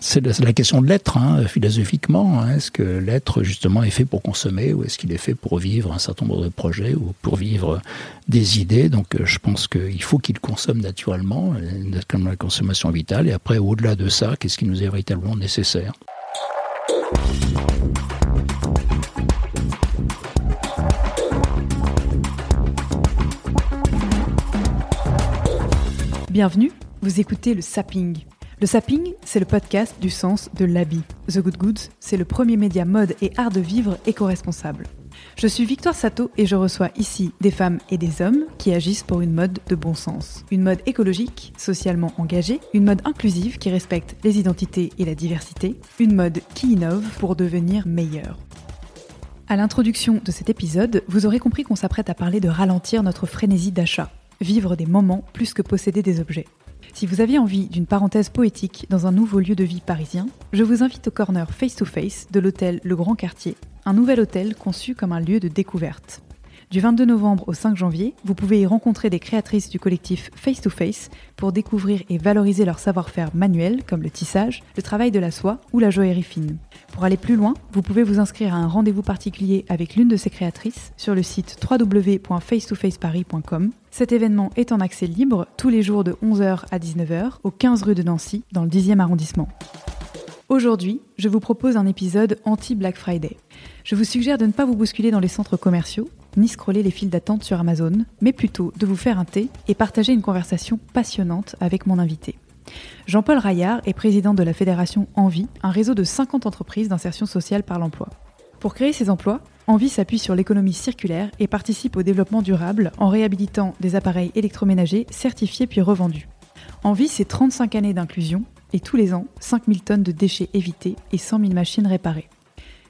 C'est la, question de l'être, hein, philosophiquement. hein. Est-ce que l'être, justement, est fait pour consommer ou est-ce qu'il est fait pour vivre un certain nombre de projets ou pour vivre des idées? Donc, euh, je pense qu'il faut qu'il consomme naturellement, euh, comme la consommation vitale. Et après, au-delà de ça, qu'est-ce qui nous est véritablement nécessaire? Bienvenue, vous écoutez le Sapping. Le Sapping, c'est le podcast du sens de l'habit. The Good Goods, c'est le premier média mode et art de vivre éco-responsable. Je suis Victoire Sato et je reçois ici des femmes et des hommes qui agissent pour une mode de bon sens. Une mode écologique, socialement engagée, une mode inclusive qui respecte les identités et la diversité, une mode qui innove pour devenir meilleure. À l'introduction de cet épisode, vous aurez compris qu'on s'apprête à parler de ralentir notre frénésie d'achat, vivre des moments plus que posséder des objets. Si vous aviez envie d'une parenthèse poétique dans un nouveau lieu de vie parisien, je vous invite au corner Face to Face de l'hôtel Le Grand Quartier, un nouvel hôtel conçu comme un lieu de découverte. Du 22 novembre au 5 janvier, vous pouvez y rencontrer des créatrices du collectif Face to Face pour découvrir et valoriser leur savoir-faire manuel comme le tissage, le travail de la soie ou la joaillerie fine. Pour aller plus loin, vous pouvez vous inscrire à un rendez-vous particulier avec l'une de ces créatrices sur le site www.facetofaceparis.com. Cet événement est en accès libre tous les jours de 11h à 19h au 15 rue de Nancy dans le 10e arrondissement. Aujourd'hui, je vous propose un épisode anti-Black Friday. Je vous suggère de ne pas vous bousculer dans les centres commerciaux, ni scroller les files d'attente sur Amazon, mais plutôt de vous faire un thé et partager une conversation passionnante avec mon invité. Jean-Paul Raillard est président de la fédération Envie, un réseau de 50 entreprises d'insertion sociale par l'emploi. Pour créer ces emplois, Envie s'appuie sur l'économie circulaire et participe au développement durable en réhabilitant des appareils électroménagers certifiés puis revendus. Envie, c'est 35 années d'inclusion et tous les ans, 5000 tonnes de déchets évités et 100 000 machines réparées.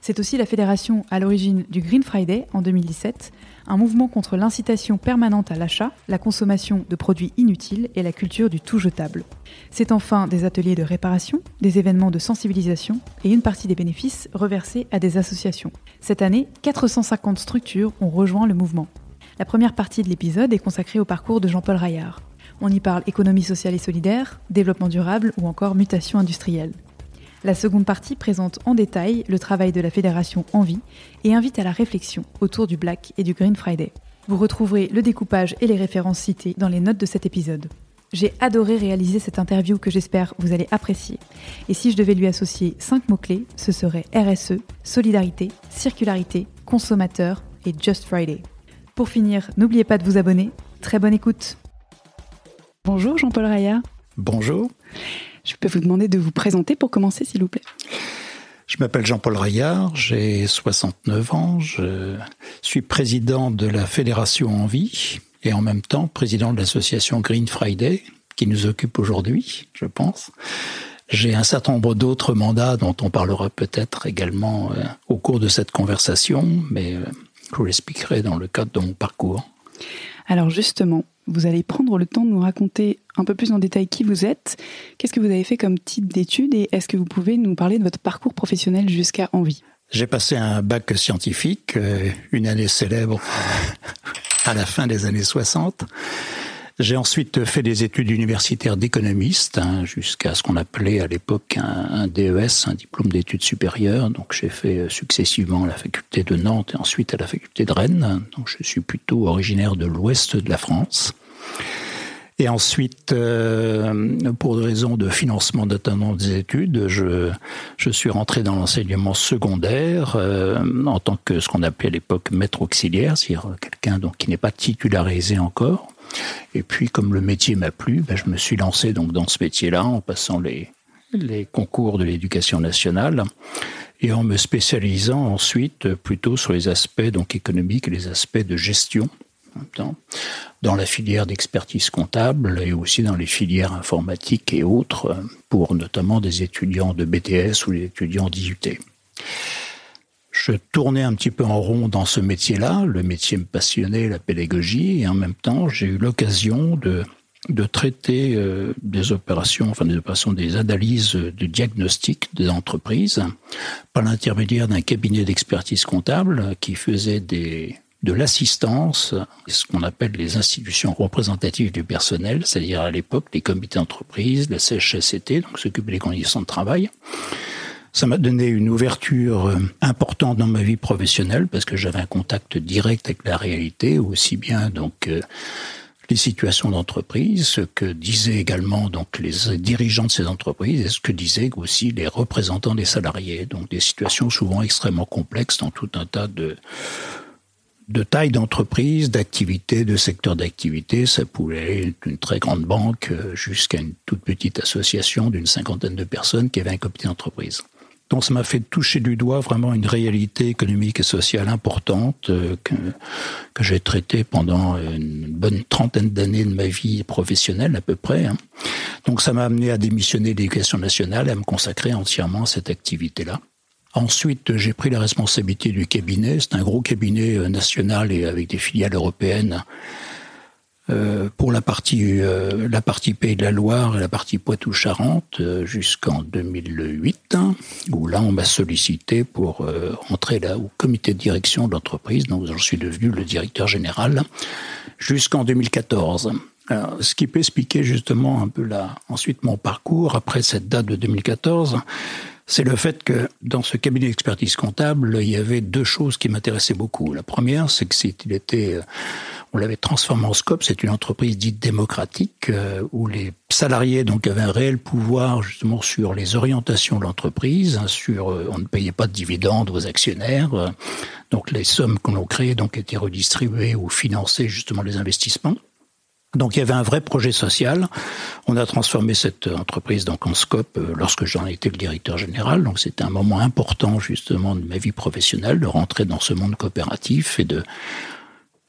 C'est aussi la fédération à l'origine du Green Friday en 2017, un mouvement contre l'incitation permanente à l'achat, la consommation de produits inutiles et la culture du tout jetable. C'est enfin des ateliers de réparation, des événements de sensibilisation et une partie des bénéfices reversés à des associations. Cette année, 450 structures ont rejoint le mouvement. La première partie de l'épisode est consacrée au parcours de Jean-Paul Raillard. On y parle économie sociale et solidaire, développement durable ou encore mutation industrielle. La seconde partie présente en détail le travail de la fédération Envie et invite à la réflexion autour du Black et du Green Friday. Vous retrouverez le découpage et les références citées dans les notes de cet épisode. J'ai adoré réaliser cette interview que j'espère vous allez apprécier. Et si je devais lui associer 5 mots-clés, ce serait RSE, solidarité, circularité, consommateur et Just Friday. Pour finir, n'oubliez pas de vous abonner. Très bonne écoute. Bonjour Jean-Paul Raillard. Bonjour, Je peux vous demander de vous présenter pour commencer s'il vous plaît. je m'appelle Jean-Paul Raillard, j'ai 69 ans, je suis président de la Fédération Envie et en même temps président de l'association Green Friday qui nous occupe aujourd'hui, je pense. J'ai un certain nombre d'autres mandats dont on parlera peut-être également euh, au cours de cette conversation, mais euh, je vous l'expliquerai dans le cadre de mon parcours. Alors justement, vous allez prendre le temps de nous raconter un peu plus en détail qui vous êtes, qu'est-ce que vous avez fait comme type d'études et est-ce que vous pouvez nous parler de votre parcours professionnel jusqu'à Envie J'ai passé un bac scientifique, euh, une année célèbre à la fin des années 60. J'ai ensuite fait des études universitaires d'économiste, hein, jusqu'à ce qu'on appelait à l'époque un, DES, un diplôme d'études supérieures. Donc j'ai fait euh, successivement à la faculté de Nantes et ensuite à la faculté de Rennes. Donc je suis plutôt originaire de l'ouest de la France. Et ensuite, euh, pour des raisons de financement notamment des études, je, je suis rentré dans l'enseignement secondaire euh, en tant que ce qu'on appelait à l'époque maître auxiliaire, c'est-à-dire quelqu'un donc qui n'est pas titularisé encore. Et puis, comme le métier m'a plu, ben, je me suis lancé donc dans ce métier-là en passant les, les concours de l'éducation nationale et en me spécialisant ensuite plutôt sur les aspects donc économiques et les aspects de gestion dans la filière d'expertise comptable et aussi dans les filières informatiques et autres, pour notamment des étudiants de BTS ou des étudiants d'IUT. Je tournais un petit peu en rond dans ce métier-là, le métier me passionnait, la pédagogie, et en même temps j'ai eu l'occasion de de traiter euh, des opérations, enfin des opérations, des analyses de diagnostic des entreprises par l'intermédiaire d'un cabinet d'expertise comptable qui faisait de l'assistance, ce qu'on appelle les institutions représentatives du personnel, c'est-à-dire à, l'époque les comités d'entreprise, la CHSCT, donc s'occuper des conditions de travail. Ça m'a donné une ouverture euh, importante dans ma vie professionnelle parce que j'avais un contact direct avec la réalité, aussi bien donc euh, les situations d'entreprise, ce que disaient également donc les dirigeants de ces entreprises et ce que disaient aussi les représentants des salariés. Donc des situations souvent extrêmement complexes dans tout un tas de de taille d'entreprise, d'activité, de secteur d'activité. Ça pouvait être une très grande banque jusqu'à une toute petite association d'une cinquantaine de personnes qui avait un comité d'entreprise. Donc ça m'a fait toucher du doigt vraiment une réalité économique et sociale importante euh, que, que j'ai traitée pendant une bonne trentaine d'années de ma vie professionnelle à peu près. Hein. Donc ça m'a amené à démissionner de l'éducation nationale et à me consacrer entièrement à cette activité-là. Ensuite, j'ai pris la responsabilité du cabinet. C'est un gros cabinet euh, national et avec des filiales européennes pour la partie euh, la partie Pays de la Loire et la partie Poitou-Charentes euh, jusqu'en 2008 hein, où là on m'a sollicité pour entrer là au comité de direction de l'entreprise donc j'en suis devenu le directeur général jusqu'en 2014. Alors, ce qui peut expliquer justement un peu là ensuite mon parcours après cette date de 2014 c'est le fait que dans ce cabinet d'expertise comptable, il y avait deux choses qui m'intéressaient beaucoup. La première, c'est que s'il était on l'avait transformé en Scope. C'est une entreprise dite démocratique euh, où les salariés donc avaient un réel pouvoir justement sur les orientations de l'entreprise. Hein, sur, euh, on ne payait pas de dividendes aux actionnaires. Euh, donc les sommes que l'on créait donc étaient redistribuées ou finançaient justement les investissements. Donc il y avait un vrai projet social. On a transformé cette entreprise donc en scope lorsque j'en étais le directeur général. Donc c'était un moment important justement de ma vie professionnelle de rentrer dans ce monde coopératif et de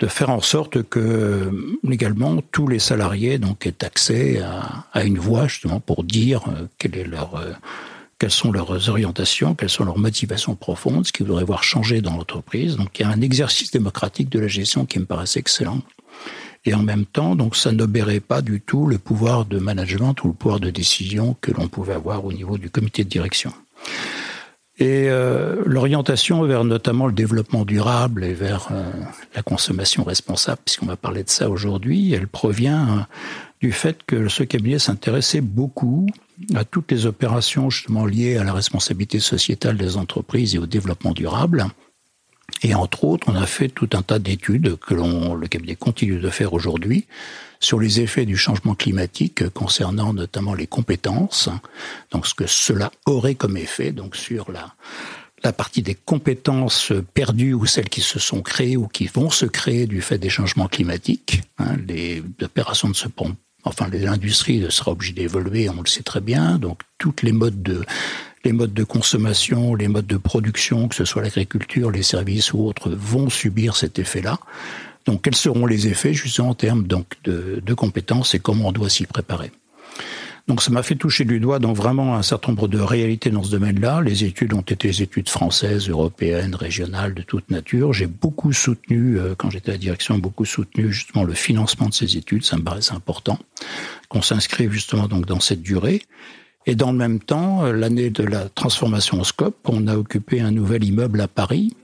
de faire en sorte que également tous les salariés donc aient accès à, une voie justement pour dire euh, euh, quelles sont leurs orientations, quelles sont leurs motivations profondes, ce qu'ils voudraient voir changer dans l'entreprise. Donc il y a un exercice démocratique de la gestion qui me paraissait excellent. Et en même temps, donc ça n'obérait pas du tout le pouvoir de management ou le pouvoir de décision que l'on pouvait avoir au niveau du comité de direction. Et euh, l'orientation vers notamment le développement durable et vers euh, la consommation responsable, puisqu'on va parler de ça aujourd'hui, elle provient euh, du fait que ce cabinet s'intéressait beaucoup à toutes les opérations justement liées à la responsabilité sociétale des entreprises et au développement durable. Et entre autres, on a fait tout un tas d'études que le cabinet continue de faire aujourd'hui sur les effets du changement climatique concernant notamment les compétences. Donc, ce que cela aurait comme effet, donc sur la, la partie des compétences perdues ou celles qui se sont créées ou qui vont se créer du fait des changements climatiques. Hein, les opérations de ce pont, enfin l'industrie sera obligée d'évoluer, on le sait très bien. Donc toutes les modes de les modes de consommation, les modes de production, que ce soit l'agriculture, les services ou autres, vont subir cet effet-là. Donc, quels seront les effets, justement, en termes donc, de, de compétences et comment on doit s'y préparer donc ça m'a fait toucher du doigt dans vraiment un certain nombre de réalités dans ce domaine-là. Les études ont été des études françaises, européennes, régionales, de toute nature. J'ai beaucoup soutenu, euh, quand j'étais à la direction, beaucoup soutenu justement le financement de ces études. Ça me paraissait important qu'on s'inscrive justement donc dans cette durée. Et dans le même temps, euh, l'année de la transformation en scope, on a occupé un nouvel immeuble à Paris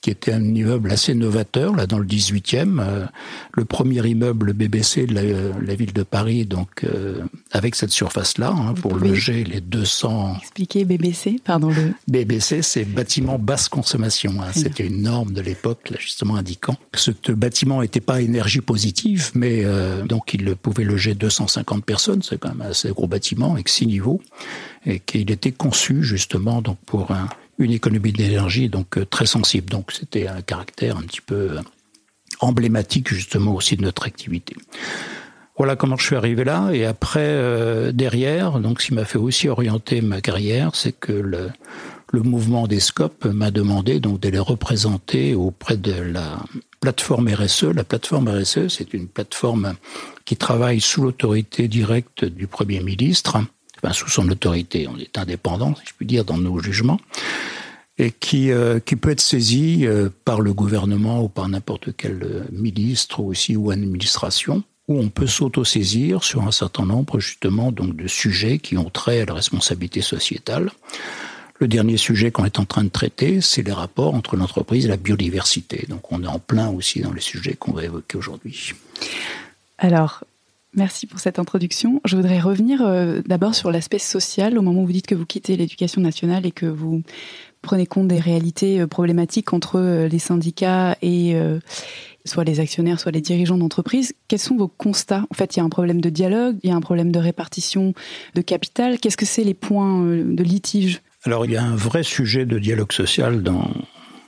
qui était un immeuble assez novateur, là dans le 18e, euh, le premier immeuble BBC de la, ville de Paris, donc euh, avec cette surface-là, hein, pour loger les 200... Expliquer BBC, pardon. Le... BBC, c'est bâtiment basse consommation. Hein. C'était une norme de l'époque, justement indiquant que ce bâtiment n'était pas énergie positive, mais euh, donc il pouvait loger 250 personnes, c'est quand même un assez gros bâtiment, avec six niveaux, et qu'il était conçu justement donc pour un, une économie d'énergie donc euh, très sensible. Donc c'était un caractère un petit peu euh, emblématique justement aussi de notre activité. Voilà comment je suis arrivé là. Et après, euh, derrière, donc ce qui m'a fait aussi orienter ma carrière, c'est que le, le mouvement des scopes m'a demandé donc de représenter auprès de la plateforme RSE. La plateforme RSE, c'est une plateforme qui travaille sous l'autorité directe du Premier ministre, enfin sous son autorité, on est indépendant, si je puis dire, dans nos jugements, et qui, euh, qui peut être saisie euh, par le gouvernement ou par n'importe quel ministre aussi ou administration où on peut s'auto-saisir sur un certain nombre justement donc de sujets qui ont trait à la responsabilité sociétale. Le dernier sujet qu'on est en train de traiter, c'est les rapports entre l'entreprise et la biodiversité. Donc on est en plein aussi dans les sujets qu'on va évoquer aujourd'hui. Alors, Merci pour cette introduction. Je voudrais revenir euh, d'abord sur l'aspect social au moment où vous dites que vous quittez l'éducation nationale et que vous prenez compte des réalités euh, problématiques entre euh, les syndicats et soit les actionnaires, soit les dirigeants d'entreprise. Quels sont vos constats? En fait, il y a un problème de dialogue, il y a un problème de répartition de capital. Qu'est-ce que c'est les points de litige? Alors il y a un vrai sujet de dialogue social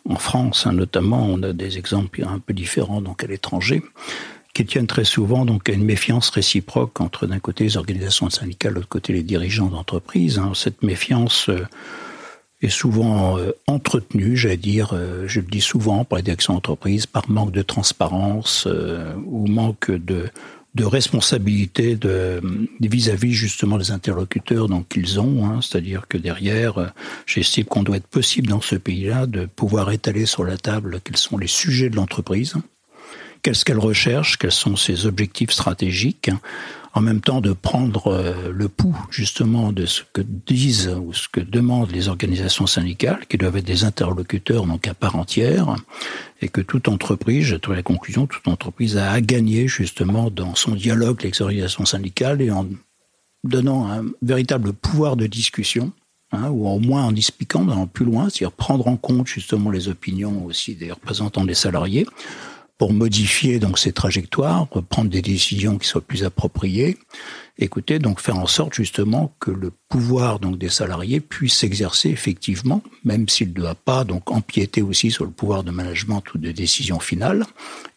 en France, hein, notamment. On a des exemples un peu différents donc à l'étranger qui tiennent très souvent donc à une méfiance réciproque entre d'un côté les organisations syndicales, de l'autre côté les dirigeants d'entreprise. Hein. Cette méfiance euh, est souvent euh, entretenue, j'allais dire, euh, je le dis souvent par les directions d'entreprise, par manque de transparence ou manque de de responsabilité vis-à-vis justement des interlocuteurs qu'ils ont, hein, c'est-à-dire que derrière, j'estime qu'on doit être possible dans ce pays-là de pouvoir étaler sur la table quels sont les sujets de l'entreprise, qu'est-ce qu'elle recherche, quels sont ses objectifs stratégiques, en même temps de prendre euh, le pouls justement de ce que disent ou ce que demandent les organisations syndicales, qui doivent être des interlocuteurs donc à part entière, et que toute entreprise, j'ai trouvé la conclusion, toute entreprise a à gagner justement dans son dialogue avec les organisations syndicales et en donnant un véritable pouvoir de discussion. Hein, ou au moins en expliquant, en plus loin, c'est-à-dire prendre en compte justement les opinions aussi des représentants des salariés, pour modifier donc ces trajectoires, prendre des décisions qui soient plus appropriées. Écoutez, donc faire en sorte justement que le pouvoir donc des salariés puisse s'exercer effectivement, même s'il ne doit pas donc empiéter aussi sur le pouvoir de management ou de décision finale,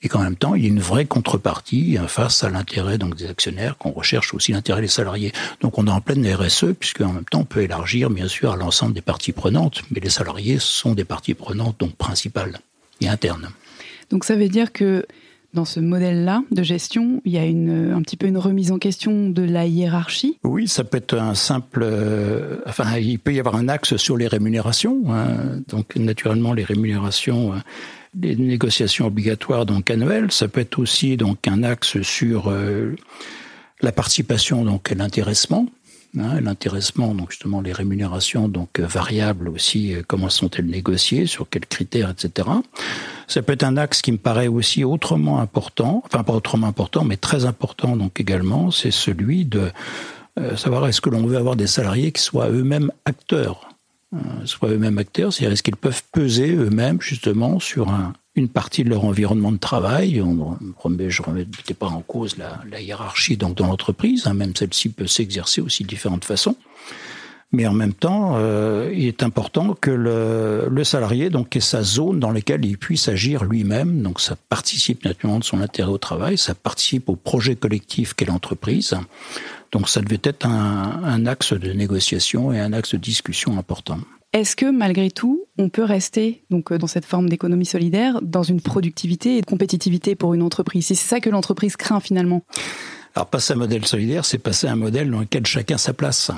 et qu'en même temps il y ait une vraie contrepartie hein, face à l'intérêt donc des actionnaires, qu'on recherche aussi l'intérêt des salariés. Donc on est en pleine RSE puisque en même temps on peut élargir bien sûr à l'ensemble des parties prenantes, mais les salariés sont des parties prenantes donc principales et internes. Donc ça veut dire que dans ce modèle-là de gestion, il y a une, un petit peu une remise en question de la hiérarchie Oui, ça peut être un simple... Euh, enfin, il peut y avoir un axe sur les rémunérations. Hein. Donc naturellement, les rémunérations... Euh, les négociations obligatoires donc annuelles, ça peut être aussi donc un axe sur euh, la participation donc l'intéressement, Hein, l'intéressement, donc justement les rémunérations donc euh, variables aussi, euh, comment sont-elles négociées, sur quels critères, etc. Ça peut être un axe qui me paraît aussi autrement important, enfin pas autrement important, mais très important donc également, c'est celui de euh, savoir est-ce que l'on veut avoir des salariés qui soient eux-mêmes acteurs, soient eux-mêmes acteurs, c'est-à-dire est-ce qu'ils peuvent peser eux-mêmes justement sur un, une partie de leur environnement de travail? On, je ne remettais pas en cause la, hiérarchie donc dans l'entreprise, hein, même celle-ci peut s'exercer aussi de différentes façons. Mais en même temps, euh, il est important que le, le, salarié donc ait sa zone dans laquelle il puisse agir lui-même. Donc ça participe naturellement de son intérêt au travail, ça participe au projet collectif qu'est l'entreprise. Donc ça devait être un, un axe de négociation et un axe de discussion important. Est-ce que malgré tout, on peut rester donc euh, dans cette forme d'économie solidaire, dans une productivité et de compétitivité pour une entreprise? C'est ça que l'entreprise craint finalement. Alors passer à un modèle solidaire, c'est passer à un modèle dans lequel chacun sa place.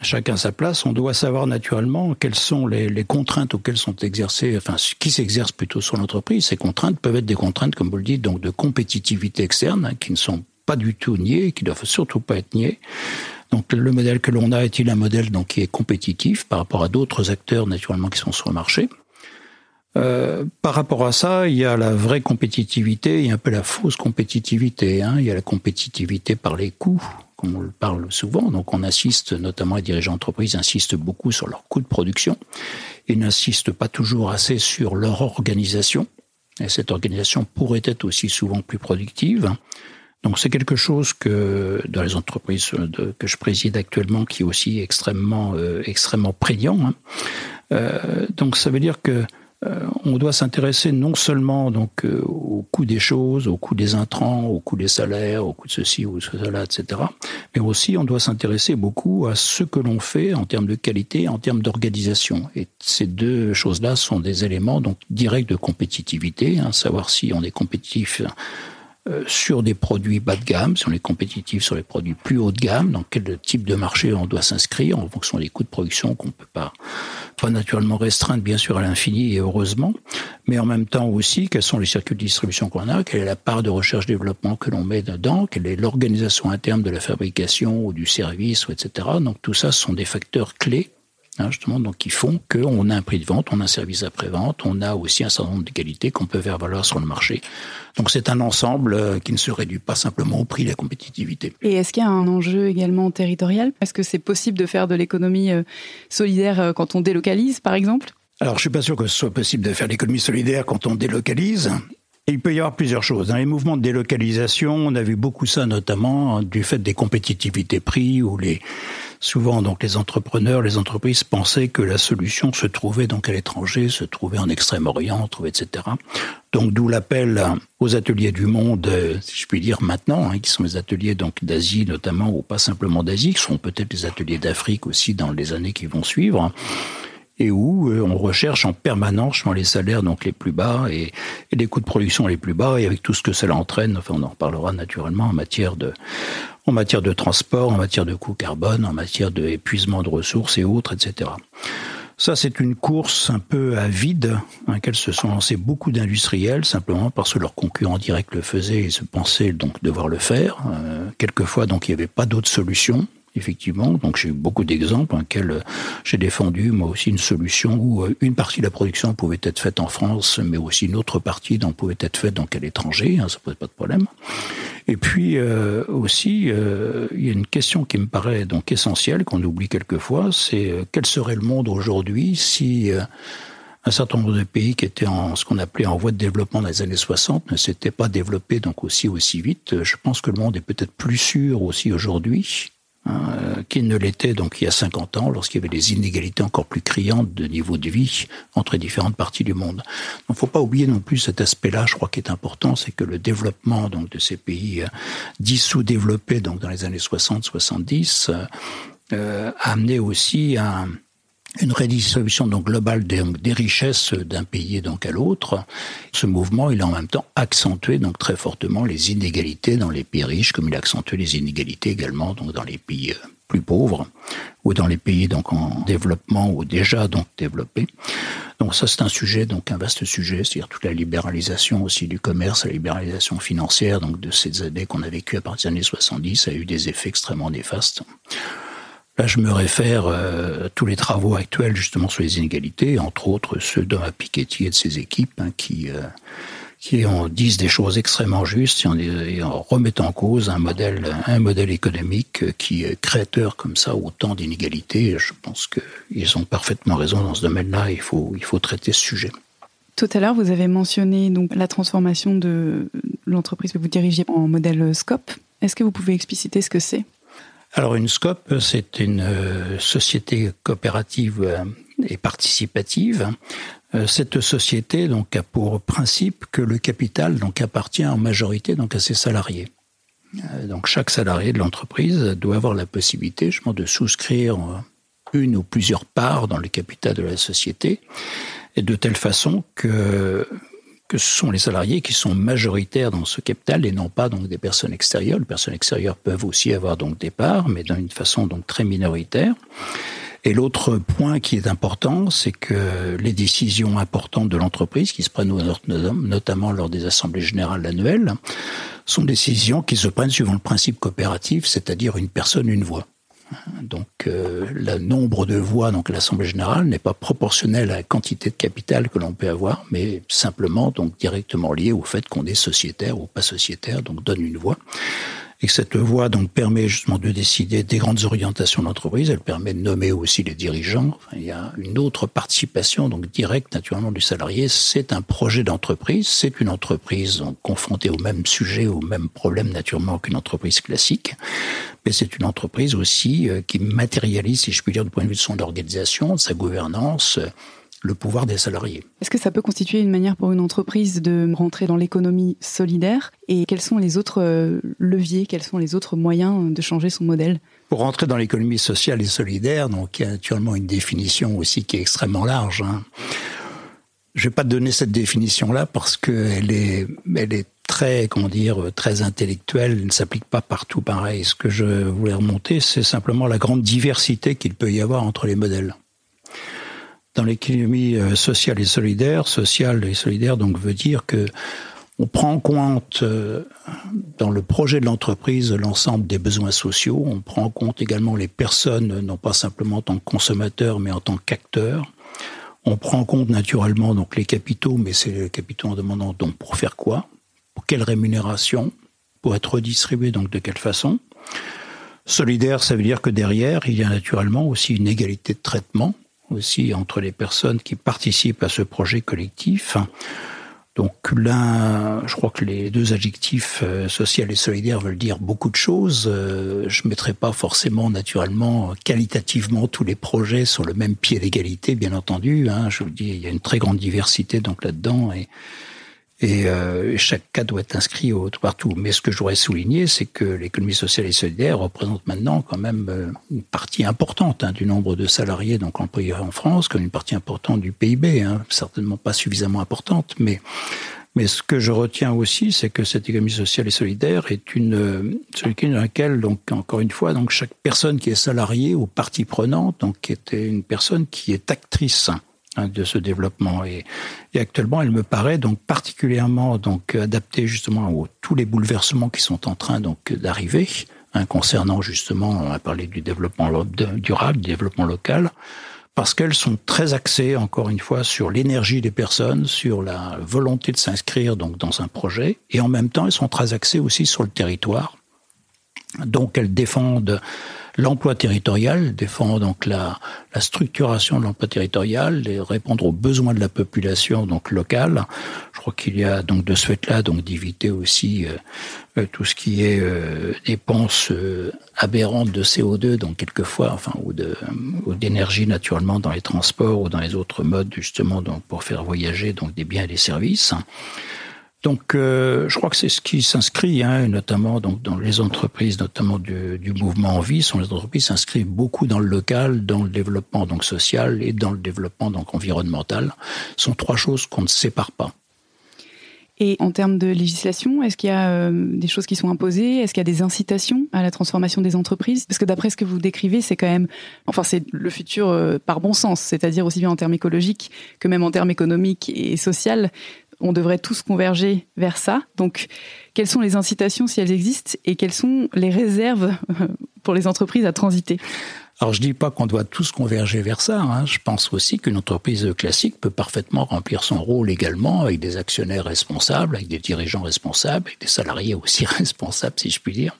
Chacun sa place. On doit savoir naturellement quelles sont les, contraintes auxquelles sont exercées, enfin qui s'exercent plutôt sur l'entreprise. Ces contraintes peuvent être des contraintes, comme vous le dites, donc de compétitivité externe, hein, qui ne sont pas du tout niées, qui ne doivent surtout pas être niées. Donc le modèle que l'on a est-il un modèle donc qui est compétitif par rapport à d'autres acteurs naturellement qui sont sur le marché? Euh, par rapport à ça, il y a la vraie compétitivité et un peu la fausse compétitivité. Hein. Il y a la compétitivité par les coûts, comme on le parle souvent. Donc on assiste, notamment les dirigeants d'entreprise insistent beaucoup sur leurs coûts de production et n'insistent pas toujours assez sur leur organisation. Et cette organisation pourrait être aussi souvent plus productive. Donc c'est quelque chose que dans les entreprises que je préside actuellement, qui est aussi extrêmement euh, extrêmement prégnant. Hein. Euh, donc ça veut dire que euh, on doit s'intéresser non seulement donc euh, au coût des choses, au coût des intrants, au coût des salaires, au coût de ceci ou de cela, etc. Mais aussi, on doit s'intéresser beaucoup à ce que l'on fait en termes de qualité, en termes d'organisation. Et ces deux choses-là sont des éléments donc directs de compétitivité, hein, savoir si on est compétitif euh, sur des produits bas de gamme, si on est compétitif sur les produits plus haut de gamme, dans quel type de marché on doit s'inscrire en fonction des coûts de production qu'on peut pas, pas naturellement restreindre bien sûr à l'infini et heureusement, mais en même temps aussi quels sont les circuits de distribution qu'on a, quelle est la part de recherche-développement que l'on met dedans, quelle est l'organisation interne de la fabrication ou du service, etc. Donc tout ça, sont des facteurs clés Hein, justement, donc qui font qu'on a un prix de vente, on a un service après-vente, on a aussi un certain nombre de qualités qu'on peut faire valoir sur le marché. Donc c'est un ensemble euh, qui ne se réduit pas simplement au prix de la compétitivité. Et est-ce qu'il y a un enjeu également territorial? Est-ce que c'est possible de faire de l'économie euh, solidaire euh, quand on délocalise, par exemple? Alors je suis pas sûr que ce soit possible de faire l'économie solidaire quand on délocalise. Il peut y avoir plusieurs choses. Dans les mouvements de délocalisation, on a vu beaucoup ça notamment du fait des compétitivités prix ou les Souvent, donc, les entrepreneurs, les entreprises pensaient que la solution se trouvait donc à l'étranger, se trouvait en Extrême-Orient, etc. Donc, d'où l'appel aux ateliers du monde, euh, si je puis dire maintenant, hein, qui sont les ateliers donc d'Asie notamment, ou pas simplement d'Asie, qui seront peut-être les ateliers d'Afrique aussi dans les années qui vont suivre et où euh, on recherche en permanence les salaires donc les plus bas et, les coûts de production les plus bas et avec tout ce que cela entraîne. Enfin, on en reparlera naturellement en matière de en matière de transport, en matière de coûts carbone, en matière d'épuisement de ressources et autres, etc. Ça, c'est une course un peu à vide, à laquelle se sont lancés beaucoup d'industriels, simplement parce que leurs concurrents directs le faisaient et se pensaient donc devoir le faire. Euh, quelquefois, donc, il n'y avait pas d'autre solution effectivement. Donc j'ai eu beaucoup d'exemples dans lesquels j'ai défendu moi aussi une solution où euh, une partie de la production pouvait être faite en France, mais aussi une autre partie donc, pouvait être faite donc à l'étranger, hein, ça pose pas de problème. Et puis euh, aussi, euh, il y a une question qui me paraît donc essentielle, qu'on oublie quelquefois, c'est quel serait le monde aujourd'hui si un certain nombre de pays qui étaient en ce qu'on appelait en voie de développement dans les années 60 ne s'étaient pas développés donc aussi aussi vite. Je pense que le monde est peut-être plus sûr aussi aujourd'hui Hein, euh, qui ne l'était donc il y a 50 ans, lorsqu'il y avait des inégalités encore plus criantes de niveau de vie entre différentes parties du monde. Donc, faut pas oublier non plus cet aspect-là. Je crois qui est important, c'est que le développement donc de ces pays euh, dits sous-développés donc dans les années 60-70 euh, a amené aussi un une redistribution donc globale des, richesses d'un pays donc à l'autre. Ce mouvement, il a en même temps accentué donc très fortement les inégalités dans les pays riches, comme il a accentué les inégalités également donc dans les pays euh, plus pauvres ou dans les pays donc en développement ou déjà donc développés. Donc ça c'est un sujet donc un vaste sujet, c'est-à-dire toute la libéralisation aussi du commerce, la libéralisation financière donc de ces années qu'on a vécues à partir des années 70 a eu des effets extrêmement néfastes. Là, je me réfère euh, à tous les travaux actuels justement sur les inégalités, entre autres ceux de Piketty et de ses équipes, hein, qui, euh, qui en disent des choses extrêmement justes et en, et en, cause un modèle, un modèle économique qui est créateur comme ça autant d'inégalités. Je pense qu'ils ont parfaitement raison dans ce domaine-là. Il faut, il faut traiter ce sujet. Tout à l'heure, vous avez mentionné donc la transformation de l'entreprise que vous dirigez en modèle SCOP. Est-ce que vous pouvez expliciter ce que c'est? Alors une SCOP, c'est une euh, société coopérative euh, et participative. Euh, cette société donc a pour principe que le capital donc appartient en majorité donc à ses salariés. Donc chaque salarié de l'entreprise doit avoir la possibilité justement de souscrire une ou plusieurs parts dans le capital de la société de telle façon que que ce sont les salariés qui sont majoritaires dans ce capital et non pas donc des personnes extérieures. Les personnes extérieures peuvent aussi avoir donc des parts, mais d'une façon donc très minoritaire. Et l'autre point qui est important, c'est que les décisions importantes de l'entreprise, qui se prennent notamment lors des assemblées générales annuelles, sont des décisions qui se prennent suivant le principe coopératif, c'est-à-dire une personne, une voix. Donc euh, le nombre de voix donc l'Assemblée générale n'est pas proportionnel à la quantité de capital que l'on peut avoir, mais simplement donc directement lié au fait qu'on est sociétaire ou pas sociétaire, donc donne une voix et que cette voie donc permet justement de décider des grandes orientations de l'entreprise. Elle permet de nommer aussi les dirigeants. il y a une autre participation donc directe naturellement du salarié. C'est un projet d'entreprise. C'est une entreprise donc, confrontée au même sujet, au même problème naturellement qu'une entreprise classique. Mais c'est une entreprise aussi euh, qui matérialise, si je puis dire, du point de vue de son organisation, de sa gouvernance, le pouvoir des salariés. Est-ce que ça peut constituer une manière pour une entreprise de rentrer dans l'économie solidaire? Et quels sont les autres euh, leviers, quels sont les autres moyens de changer son modèle? Pour rentrer dans l'économie sociale et solidaire, donc il y a naturellement une définition aussi qui est extrêmement large. Hein. Je vais pas donner cette définition-là parce qu'elle est, elle est très, comment dire, très intellectuelle, elle ne s'applique pas partout pareil. Ce que je voulais remonter, c'est simplement la grande diversité qu'il peut y avoir entre les modèles. Dans l'économie euh, sociale et solidaire, sociale et solidaire donc veut dire que on prend en compte euh, dans le projet de l'entreprise l'ensemble des besoins sociaux. On prend en compte également les personnes, non pas simplement en tant que consommateurs, mais en tant qu'acteurs. On prend en compte naturellement donc les capitaux, mais c'est les capitaux en demandant donc pour faire quoi, pour quelle rémunération, pour être redistribué donc de quelle façon? Solidaire, ça veut dire que derrière, il y a naturellement aussi une égalité de traitement aussi entre les personnes qui participent à ce projet collectif. Donc là, je crois que les deux adjectifs euh, social et solidaire veulent dire beaucoup de choses. Euh, je ne mettrai pas forcément naturellement qualitativement tous les projets sur le même pied d'égalité, bien entendu. Hein. Je vous dis, il y a une très grande diversité donc là-dedans et et euh, chaque cas doit être inscrit partout. Mais ce que je voudrais souligner, c'est que l'économie sociale et solidaire représente maintenant quand même euh, une partie importante hein, du nombre de salariés donc employés en France, comme une partie importante du PIB, hein, certainement pas suffisamment importante, mais mais ce que je retiens aussi, c'est que cette économie sociale et solidaire est une euh, dans laquelle, donc encore une fois, donc chaque personne qui est salariée ou partie prenante, donc était une personne qui est actrice Hein, de ce développement. Et, actuellement, elle me paraît donc particulièrement donc adaptée justement à tous les bouleversements qui sont en train donc d'arriver hein, concernant justement, on a parlé du développement durable, du développement local, parce qu'elles sont très axées encore une fois sur l'énergie des personnes, sur la volonté de s'inscrire donc dans un projet, et en même temps, elles sont très axées aussi sur le territoire. Donc, elles défendent l'emploi territorial, défend donc la, la structuration de l'emploi territorial, et répondre aux besoins de la population donc locale. Je crois qu'il y a donc de ce fait-là donc d'éviter aussi euh, euh, tout ce qui est euh, dépenses euh, aberrantes de CO2 donc quelquefois enfin ou de ou d'énergie naturellement dans les transports ou dans les autres modes justement donc pour faire voyager donc des biens et des services. Donc, euh, je crois que c'est ce qui s'inscrit, hein, notamment donc dans les entreprises, notamment du, mouvement en vie, sont les entreprises s'inscrivent beaucoup dans le local, dans le développement donc social et dans le développement donc environnemental. Ce sont trois choses qu'on ne sépare pas. Et en termes de législation, est-ce qu'il y a euh, des choses qui sont imposées? Est-ce qu'il y a des incitations à la transformation des entreprises? Parce que d'après ce que vous décrivez, c'est quand même, enfin, c'est le futur euh, par bon sens, c'est-à-dire aussi bien en termes écologiques que même en termes économiques et sociaux on devrait tous converger vers ça. Donc, quelles sont les incitations si elles existent et quelles sont les réserves pour les entreprises à transiter? Alors je dis pas qu'on doit tous converger vers ça. Hein. Je pense aussi qu'une entreprise classique peut parfaitement remplir son rôle également avec des actionnaires responsables, avec des dirigeants responsables, avec des salariés aussi responsables, si je puis dire.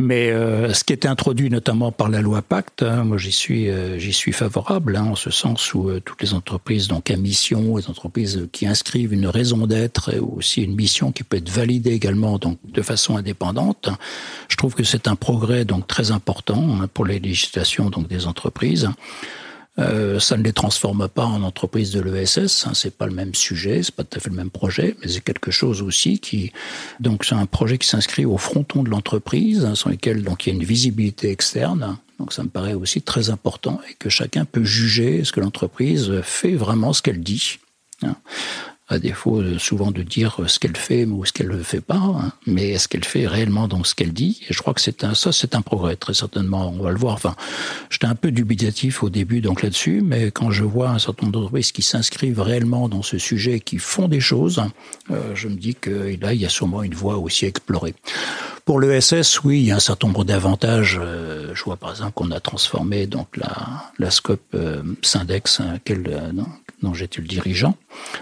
Mais euh, ce qui est introduit notamment par la loi Pacte, hein, moi j'y suis, euh, j'y suis favorable, hein, en ce sens où euh, toutes les entreprises donc à mission, les entreprises qui inscrivent une raison d'être et aussi une mission qui peut être validée également donc de façon indépendante, je trouve que c'est un progrès donc très important hein, pour les législations donc des entreprises. Euh, ça ne les transforme pas en entreprise de l'ESS, hein, c'est pas le même sujet, c'est pas tout à fait le même projet, mais c'est quelque chose aussi qui, donc c'est un projet qui s'inscrit au fronton de l'entreprise, hein, sur lequel donc il y a une visibilité externe. Donc ça me paraît aussi très important et que chacun peut juger ce que l'entreprise fait vraiment ce qu'elle dit. Hein à défaut souvent de dire ce qu'elle fait ou ce qu'elle ne fait pas, hein. mais est-ce qu'elle fait réellement dans ce qu'elle dit? Et je crois que c'est un, ça, c'est un progrès très certainement. On va le voir. Enfin, j'étais un peu dubitatif au début donc là-dessus, mais quand je vois un certain nombre d'entreprises qui s'inscrivent réellement dans ce sujet, qui font des choses, euh, je me dis que là, il y a sûrement une voie aussi à explorer. Pour l'ESS, oui, il y a un certain nombre d'avantages. Euh, je vois par exemple qu'on a transformé donc la, la scope euh, Syndex, hein, quel, euh, dont j'étais le dirigeant.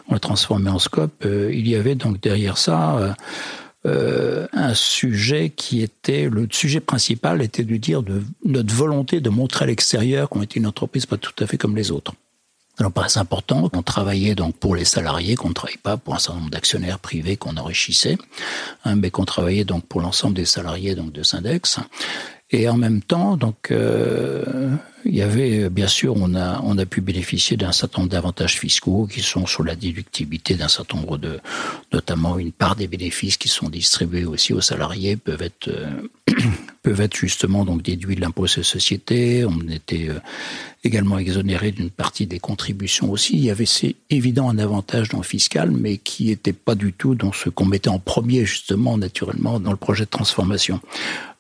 On l'a transformé en scope. Euh, il y avait donc derrière ça euh, euh, un sujet qui était le sujet principal était de dire de notre volonté de montrer à l'extérieur qu'on était une entreprise pas tout à fait comme les autres. Alors, paraît important qu'on travaillait donc pour les salariés, qu'on ne travaillait pas pour un certain nombre d'actionnaires privés qu'on enrichissait, hein, mais qu'on travaillait donc pour l'ensemble des salariés donc de Syndex. Et en même temps, donc, il y avait, bien sûr, on a, on a pu bénéficier d'un certain nombre d'avantages fiscaux qui sont sur la déductibilité d'un certain nombre de, notamment une part des bénéfices qui sont distribués aussi aux salariés peuvent être, peuvent être justement donc déduits de l'impôt sur les sociétés. On était également exonéré d'une partie des contributions aussi. Il y avait, c'est évident, un avantage dans le fiscal, mais qui n'était pas du tout dans ce qu'on mettait en premier, justement, naturellement, dans le projet de transformation.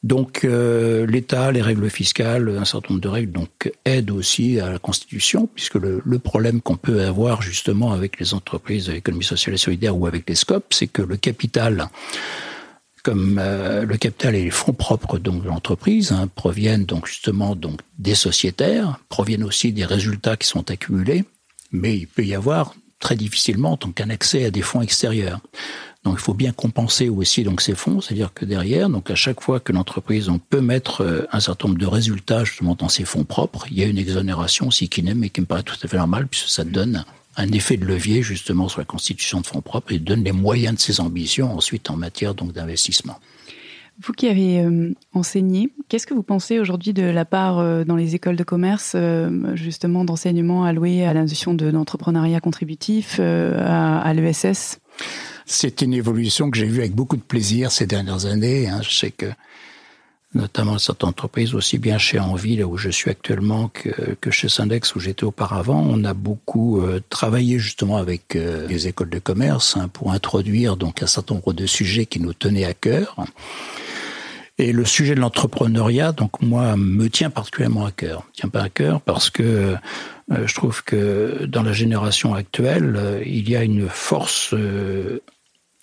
Donc euh, l'État, les règles fiscales, un certain nombre de règles, donc aident aussi à la Constitution, puisque le, problème qu'on peut avoir justement avec les entreprises de l'économie sociale et solidaire ou avec les SCOP, c'est que le capital comme euh, le capital et les fonds propres donc de l'entreprise hein, proviennent donc justement donc des sociétaires, proviennent aussi des résultats qui sont accumulés, mais il peut y avoir très difficilement donc un accès à des fonds extérieurs. Donc il faut bien compenser aussi donc ces fonds, c'est-à-dire que derrière, donc à chaque fois que l'entreprise peut mettre euh, un certain nombre de résultats justement dans ses fonds propres, il y a une exonération aussi qui n'aime et qui me paraît tout à fait normal puisque ça donne un effet de levier justement sur la constitution de fonds propres et donne les moyens de ses ambitions ensuite en matière donc d'investissement. Vous qui avez euh, enseigné, qu'est-ce que vous pensez aujourd'hui de la part euh, dans les écoles de commerce, justement, d'enseignement alloué à la notion d'entrepreneuriat contributif, à, l'ESS C'est une évolution que j'ai vue avec beaucoup de plaisir ces dernières années. Hein. Je sais que notamment cette entreprise, aussi bien chez Envie, là où je suis actuellement, que, chez Syndex, où j'étais auparavant. On a beaucoup euh, travaillé justement avec euh, les écoles de commerce hein, pour introduire donc un certain nombre de sujets qui nous tenaient à cœur. Et le sujet de l'entrepreneuriat, donc moi, me tient particulièrement à cœur. Tient pas à cœur parce que euh, je trouve que dans la génération actuelle, il y a une force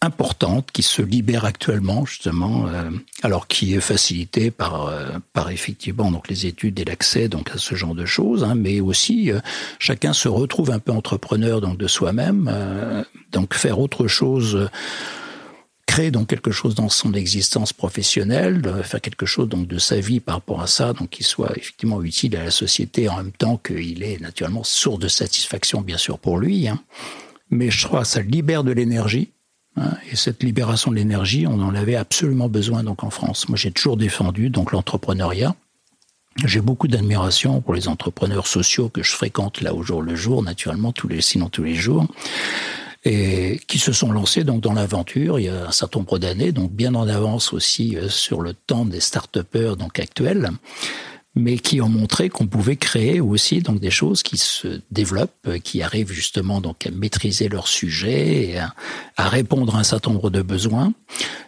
importante qui se libère actuellement justement, euh, alors qui est facilitée par euh, par effectivement donc les études et l'accès donc à ce genre de choses, hein, mais aussi euh, chacun se retrouve un peu entrepreneur donc de soi-même, donc faire autre chose créer donc quelque chose dans son existence professionnelle, faire quelque chose donc de sa vie par rapport à ça, donc qui soit effectivement utile à la société en même temps qu'il est naturellement source de satisfaction bien sûr pour lui. Hein. Mais je crois que ça libère de l'énergie et cette libération de l'énergie, on en avait absolument besoin donc en France. Moi, j'ai toujours défendu donc l'entrepreneuriat. J'ai beaucoup d'admiration pour les entrepreneurs sociaux que je fréquente là au jour le jour, naturellement tous les sinon tous les jours, et qui se sont lancés donc dans l'aventure il y a un certain nombre d'années, donc bien en avance aussi euh, sur le temps des start-upers donc actuels mais qui ont montré qu'on pouvait créer aussi donc des choses qui se développent, qui arrivent justement donc à maîtriser leur sujet, et à, répondre à un certain nombre de besoins,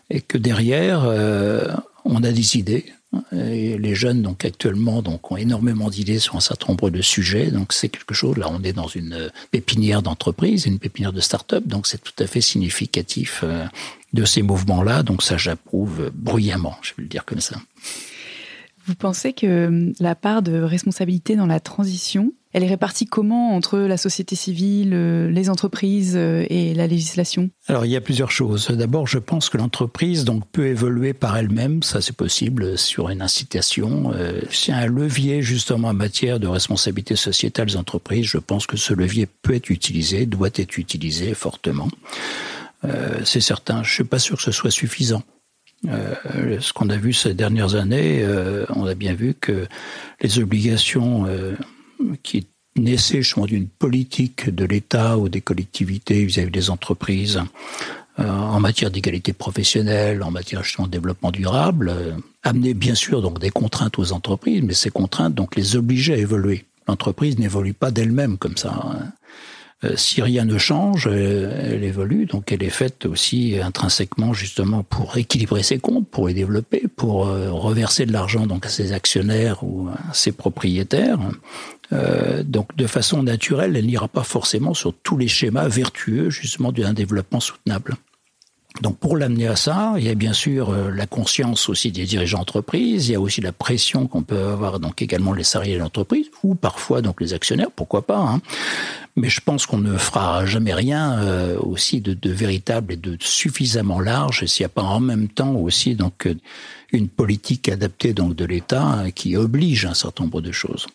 et que derrière euh, on a des idées. Les jeunes donc actuellement donc ont énormément d'idées sur un certain nombre de sujets, donc c'est quelque chose. Là, on est dans une pépinière d'entreprise, une pépinière de start-up, donc c'est tout à fait significatif euh, de ces mouvements-là. Donc ça, j'approuve bruyamment, je vais le dire comme ça. Vous pensez que hum, la part de responsabilité dans la transition, elle est répartie comment entre la société civile, euh, les entreprises euh, et la législation? Alors il y a plusieurs choses. D'abord, je pense que l'entreprise donc peut évoluer par elle-même, ça c'est possible sur une incitation. Euh, c'est un levier justement en matière de responsabilité sociétale des entreprises. Je pense que ce levier peut être utilisé, doit être utilisé fortement. c'est certain. Je suis pas sûr que ce soit suffisant. Euh, ce qu'on a vu ces dernières années, euh, on a bien vu que les obligations euh, qui naissaient d'une politique de l'État ou des collectivités vis-à-vis des entreprises en matière d'égalité professionnelle, en matière justement de développement durable, amenaient bien sûr donc des contraintes aux entreprises, mais ces contraintes donc les obligeaient à évoluer. L'entreprise n'évolue pas d'elle-même comme ça. Hein. Euh, si rien ne change, euh, elle évolue, donc elle est faite aussi intrinsèquement justement pour équilibrer ses comptes, pour les développer, pour euh, reverser de l'argent donc à ses actionnaires ou à ses propriétaires. donc de façon naturelle, elle n'ira pas forcément sur tous les schémas vertueux justement d'un développement soutenable. Donc pour l'amener à ça, il y a bien sûr la conscience aussi des dirigeants d'entreprise, il y a aussi la pression qu'on peut avoir donc également les salariés de l'entreprise ou parfois donc les actionnaires, pourquoi pas. Hein. Mais je pense qu'on ne fera jamais rien euh, aussi de, de, véritable et de suffisamment large s'il n'y a pas en même temps aussi donc une politique adaptée donc de l'État qui oblige un certain nombre de choses.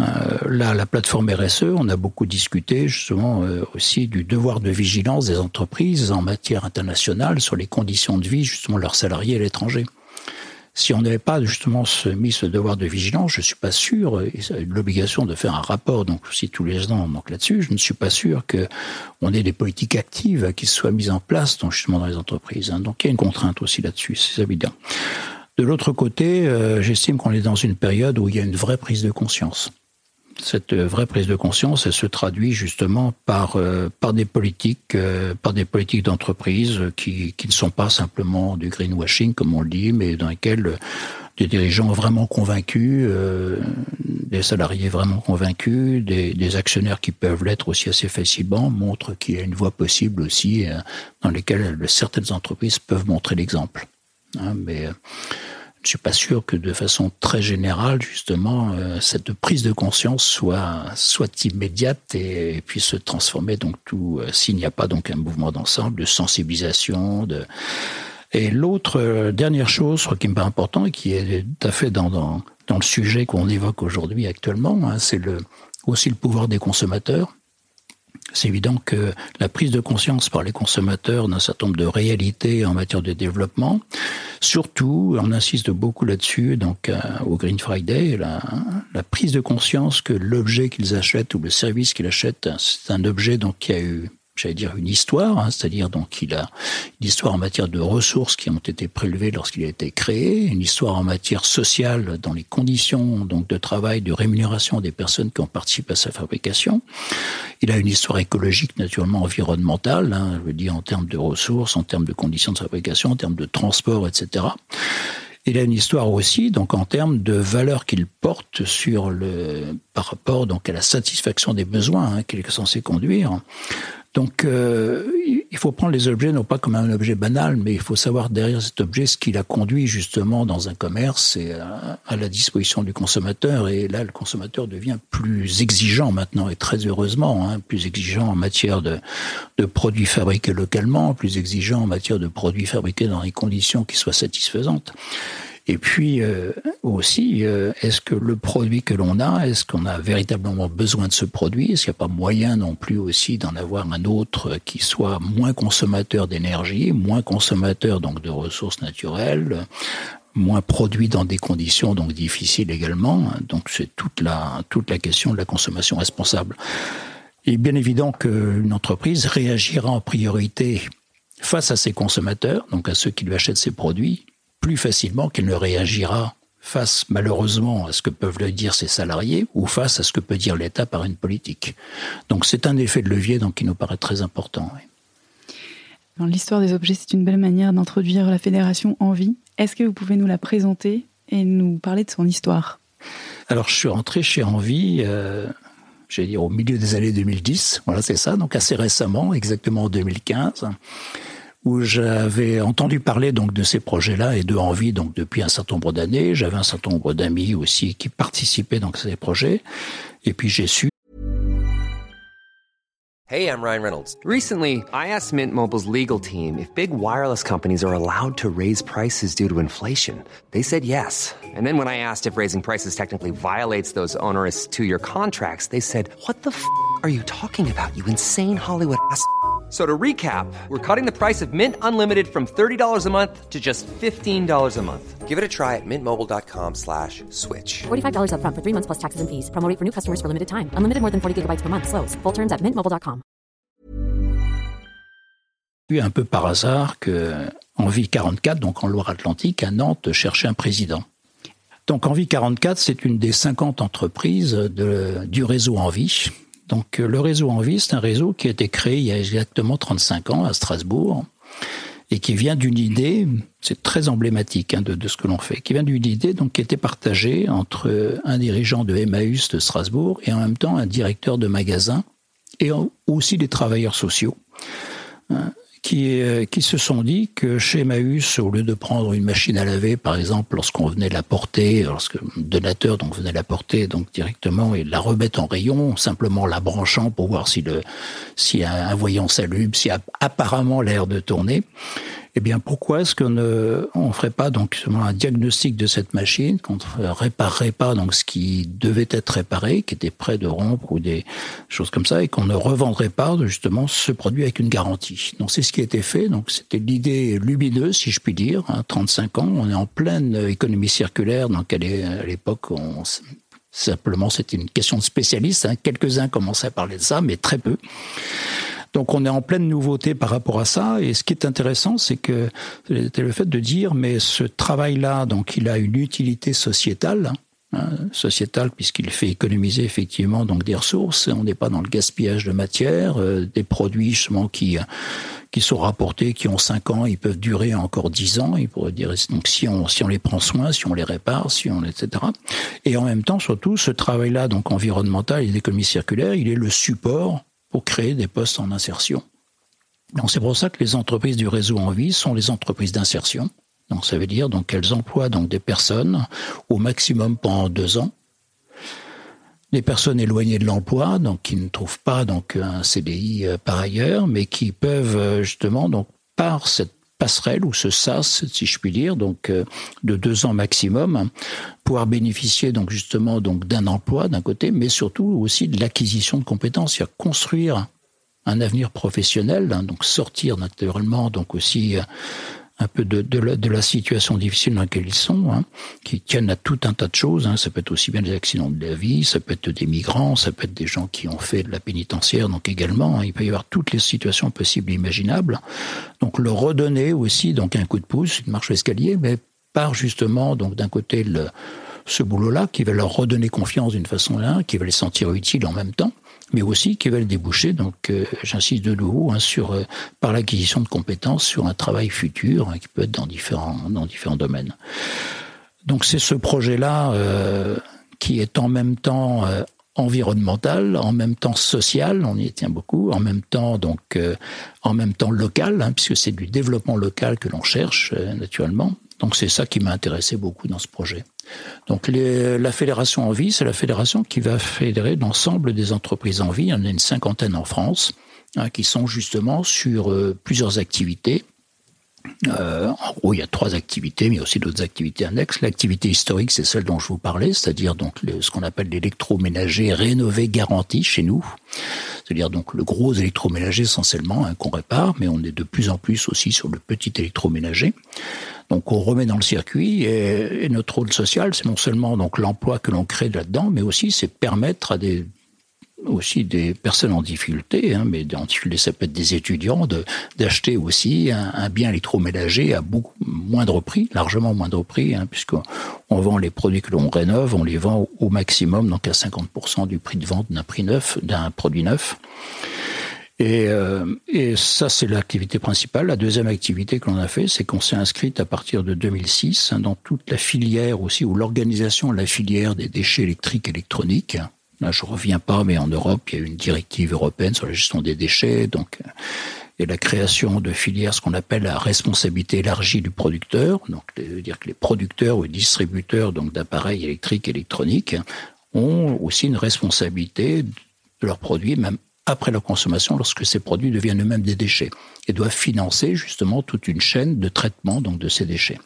Euh, là, la plateforme RSE, on a beaucoup discuté justement euh, aussi du devoir de vigilance des entreprises en matière internationale sur les conditions de vie justement de leurs salariés à l'étranger. si on n'avait pas justement mis ce devoir de vigilance, je suis pas sûr, l'obligation de faire un rapport donc aussi tous les ans donc là-dessus, je ne suis pas sûr que on ait des politiques actives qui soient mises en place donc justement dans les entreprises. Hein. Donc il y a une contrainte aussi là-dessus, c'est évident. De l'autre côté, euh, j'estime qu'on est dans une période où il y a une vraie prise de conscience cette vraie prise de conscience, elle se traduit justement par euh, des politiques, euh, par des politiques d'entreprise qui ne sont pas simplement du greenwashing comme on le dit, mais dans lesquelles des dirigeants vraiment convaincus, euh, des salariés vraiment convaincus, des, des actionnaires qui peuvent l'être aussi assez facilement, montrent qu'il y a une voie possible aussi dans lesquelles certaines entreprises peuvent montrer l'exemple. Hein, mais je suis pas sûr que de façon très générale, justement, euh, cette prise de conscience soit soit immédiate et, puisse se transformer. Donc tout, euh, s'il n'y a pas donc un mouvement d'ensemble de sensibilisation, et l'autre euh, dernière chose, qui me paraît important et qui est tout à fait dans dans, dans le sujet qu'on évoque aujourd'hui actuellement, hein, c'est le aussi le pouvoir des consommateurs. C'est évident que la prise de conscience par les consommateurs d'un certain nombre de réalités en matière de développement, surtout, on insiste beaucoup là-dessus, donc euh, au Green Friday, la, la prise de conscience que l'objet qu'ils achètent ou le service qu'ils achètent, c'est un objet donc qui a eu j'allais dire une histoire, hein, c'est-à-dire donc il a une histoire en matière de ressources qui ont été prélevées lorsqu'il a été créé, une histoire en matière sociale dans les conditions donc de travail, de rémunération des personnes qui ont participé à sa fabrication. Il a une histoire écologique naturellement environnementale, hein, je veux dire en termes de ressources, en termes de conditions de fabrication, en termes de transport, etc. Il a une histoire aussi, donc en termes de valeur qu'il porte sur le par rapport donc à la satisfaction des besoins hein, qu'il est censé conduire. Donc, euh, il faut prendre les objets non pas comme un objet banal, mais il faut savoir derrière cet objet ce qui l'a conduit justement dans un commerce et à, la disposition du consommateur. Et là, le consommateur devient plus exigeant maintenant, et très heureusement, hein, plus exigeant en matière de, de produits fabriqués localement, plus exigeant en matière de produits fabriqués dans des conditions qui soient satisfaisantes. Et puis euh, aussi, euh, est-ce que le produit que l'on a, est-ce qu'on a véritablement besoin de ce produit? Est-ce qu'il n'y a pas moyen non plus aussi d'en avoir un autre qui soit moins consommateur d'énergie, moins consommateur donc de ressources naturelles, moins produit dans des conditions donc difficiles également? Donc c'est toute la toute la question de la consommation responsable. Il est bien évident qu'une entreprise réagira en priorité face à ses consommateurs, donc à ceux qui lui achètent ses produits, plus facilement qu'il ne réagira face malheureusement à ce que peuvent le dire ses salariés ou face à ce que peut dire l'État par une politique. Donc c'est un effet de levier donc, qui nous paraît très important. Dans l'histoire des objets, c'est une belle manière d'introduire la fédération en vie. Est-ce que vous pouvez nous la présenter et nous parler de son histoire? Alors je suis rentré chez Envie, euh, j'allais dire au milieu des années 2010, voilà c'est ça, donc assez récemment, exactement en 2015 où j'avais entendu parler donc de ces projets-là et de envie donc depuis un certain nombre d'années. J'avais un certain nombre d'amis aussi qui participaient dans ces projets. Et puis j'ai su. Hey, I'm Ryan Reynolds. Recently, I asked Mint Mobile's legal team if big wireless companies are allowed to raise prices due to inflation. They said yes. And then when I asked if raising prices technically violates those onerous two-year contracts, they said, "What the f*** are you talking about? You insane Hollywood ass." So to recap, we're cutting the price of Mint Unlimited from $30 a month to just $15 a month. Give it a try at mintmobile.com slash switch. $45 up front for three months plus taxes and fees. Promoting for new customers for limited time. Unlimited more than 40 gigabytes per month. Slows. Full terms at mintmobile.com. Un peu par hasard que Envie 44, donc en Loire-Atlantique, à Nantes, cherchait un président. Donc Envie 44, c'est une des 50 entreprises de, du réseau Envie donc euh, le réseau Envie, c'est un réseau qui a été créé il y a exactement 35 ans à Strasbourg et qui vient d'une idée, c'est très emblématique hein, de, ce que l'on fait, qui vient d'une idée donc qui était partagée entre un dirigeant de Emmaüs de Strasbourg et en même temps un directeur de magasin et aussi des travailleurs sociaux. Qui, euh, qui se sont dit que chez Emmaüs, au lieu de prendre une machine à laver, par exemple, lorsqu'on venait la porter, lorsque le donateur donc venait la porter donc directement et la remettre en rayon, simplement la branchant pour voir si le si un, voyant s'allume, si a apparemment l'air de tourner, Eh bien, pourquoi est-ce qu'on ne ferait pas donc un diagnostic de cette machine, qu'on ne réparerait pas donc ce qui devait être réparé, qui était prêt de rompre ou des choses comme ça, et qu'on ne revendrait pas justement ce produit avec une garantie? Donc c'est ce qui a été fait. Donc c'était l'idée lumineuse, si je puis dire. Hein, 35 ans, on est en pleine économie circulaire. Donc à l'époque, Simplement, c'était une question de spécialistes. Hein. Quelques-uns commençaient à parler de ça, mais très peu. Donc on est en pleine nouveauté par rapport à ça. Et ce qui est intéressant, c'est que c'était le fait de dire, mais ce travail-là, donc il a une utilité sociétale. Hein, sociétale puisqu'il fait économiser effectivement donc des ressources. On n'est pas dans le gaspillage de matière, euh, des produits justement qui qui sont rapportés, qui ont 5 ans, ils peuvent durer encore 10 ans. Il pourrait dire donc si on si on les prend soin, si on les répare, si on etc. Et en même temps, surtout, ce travail-là donc environnemental et d'économie circulaire, il est le support pour créer des postes en insertion. Donc c'est pour ça que les entreprises du réseau en vie sont les entreprises d'insertion. Donc ça veut dire donc qu'elles emploient donc des personnes au maximum pendant deux ans des personnes éloignées de l'emploi, donc qui ne trouvent pas donc un CDI euh, par ailleurs, mais qui peuvent euh, justement donc par cette passerelle ou ce SAS, si je puis dire, donc euh, de deux ans maximum, pouvoir bénéficier donc justement donc d'un emploi d'un côté, mais surtout aussi de l'acquisition de compétences, c'est-à-dire construire un avenir professionnel, hein, donc sortir naturellement donc aussi un peu de, de, la, situation difficile dans laquelle ils sont, hein, qui tiennent à tout un tas de choses. Hein. Ça peut être aussi bien des accidents de la vie, ça peut être des migrants, ça peut être des gens qui ont fait de la pénitentiaire, donc également. Hein, il peut y avoir toutes les situations possibles et imaginables. Donc leur redonner aussi donc un coup de pouce, une marche escalier, mais par justement donc d'un côté le, ce boulot-là qui va leur redonner confiance d'une façon d'une, qui va les sentir utiles en même temps mais aussi qui veulent déboucher, donc euh, j'insiste de nouveau, hein, sur, euh, par l'acquisition de compétences sur un travail futur hein, qui peut être dans différents, dans différents domaines. Donc c'est ce projet-là euh, qui est en même temps environnemental, en même temps social, on y tient beaucoup, en même temps donc en même temps local, hein, puisque c'est du développement local que l'on cherche naturellement. Donc c'est ça qui m'a intéressé beaucoup dans ce projet. Donc la fédération en vie, c'est la fédération qui va fédérer l'ensemble des entreprises en vie. Il y en a une cinquantaine en France hein, qui sont justement sur euh, plusieurs activités. Euh, en gros, il y a trois activités, mais il y a aussi d'autres activités annexes. L'activité historique, c'est celle dont je vous parlais, c'est-à-dire donc ce qu'on appelle l'électroménager rénové garanti chez nous. C'est-à-dire donc le gros électroménager essentiellement hein, qu'on répare, mais on est de plus en plus aussi sur le petit électroménager. Donc on remet dans le circuit et, notre rôle social, c'est non seulement donc l'emploi que l'on crée là-dedans, mais aussi c'est permettre à des aussi des personnes en difficulté, hein, mais en difficulté ça peut être des étudiants, d'acheter aussi un, bien électroménager à beaucoup moindre prix, largement moindre prix, hein, puisqu'on on vend les produits que l'on rénove, on les vend au maximum, donc à 50% du prix de vente d'un prix neuf, d'un produit neuf. Et, euh, et ça, c'est l'activité principale. La deuxième activité que l'on a fait, c'est qu'on s'est inscrite à partir de 2006 hein, dans toute la filière aussi, ou l'organisation de la filière des déchets électriques électroniques. Là, je reviens pas, mais en Europe, il y a une directive européenne sur la gestion des déchets, donc et la création de filières, ce qu'on appelle la responsabilité élargie du producteur. Donc, veut dire que les producteurs ou distributeurs d'appareils électriques électroniques ont aussi une responsabilité de leurs produits, même après la consommation lorsque ces produits deviennent eux-mêmes des déchets et doivent financer justement toute une chaîne de traitement donc de ces déchets.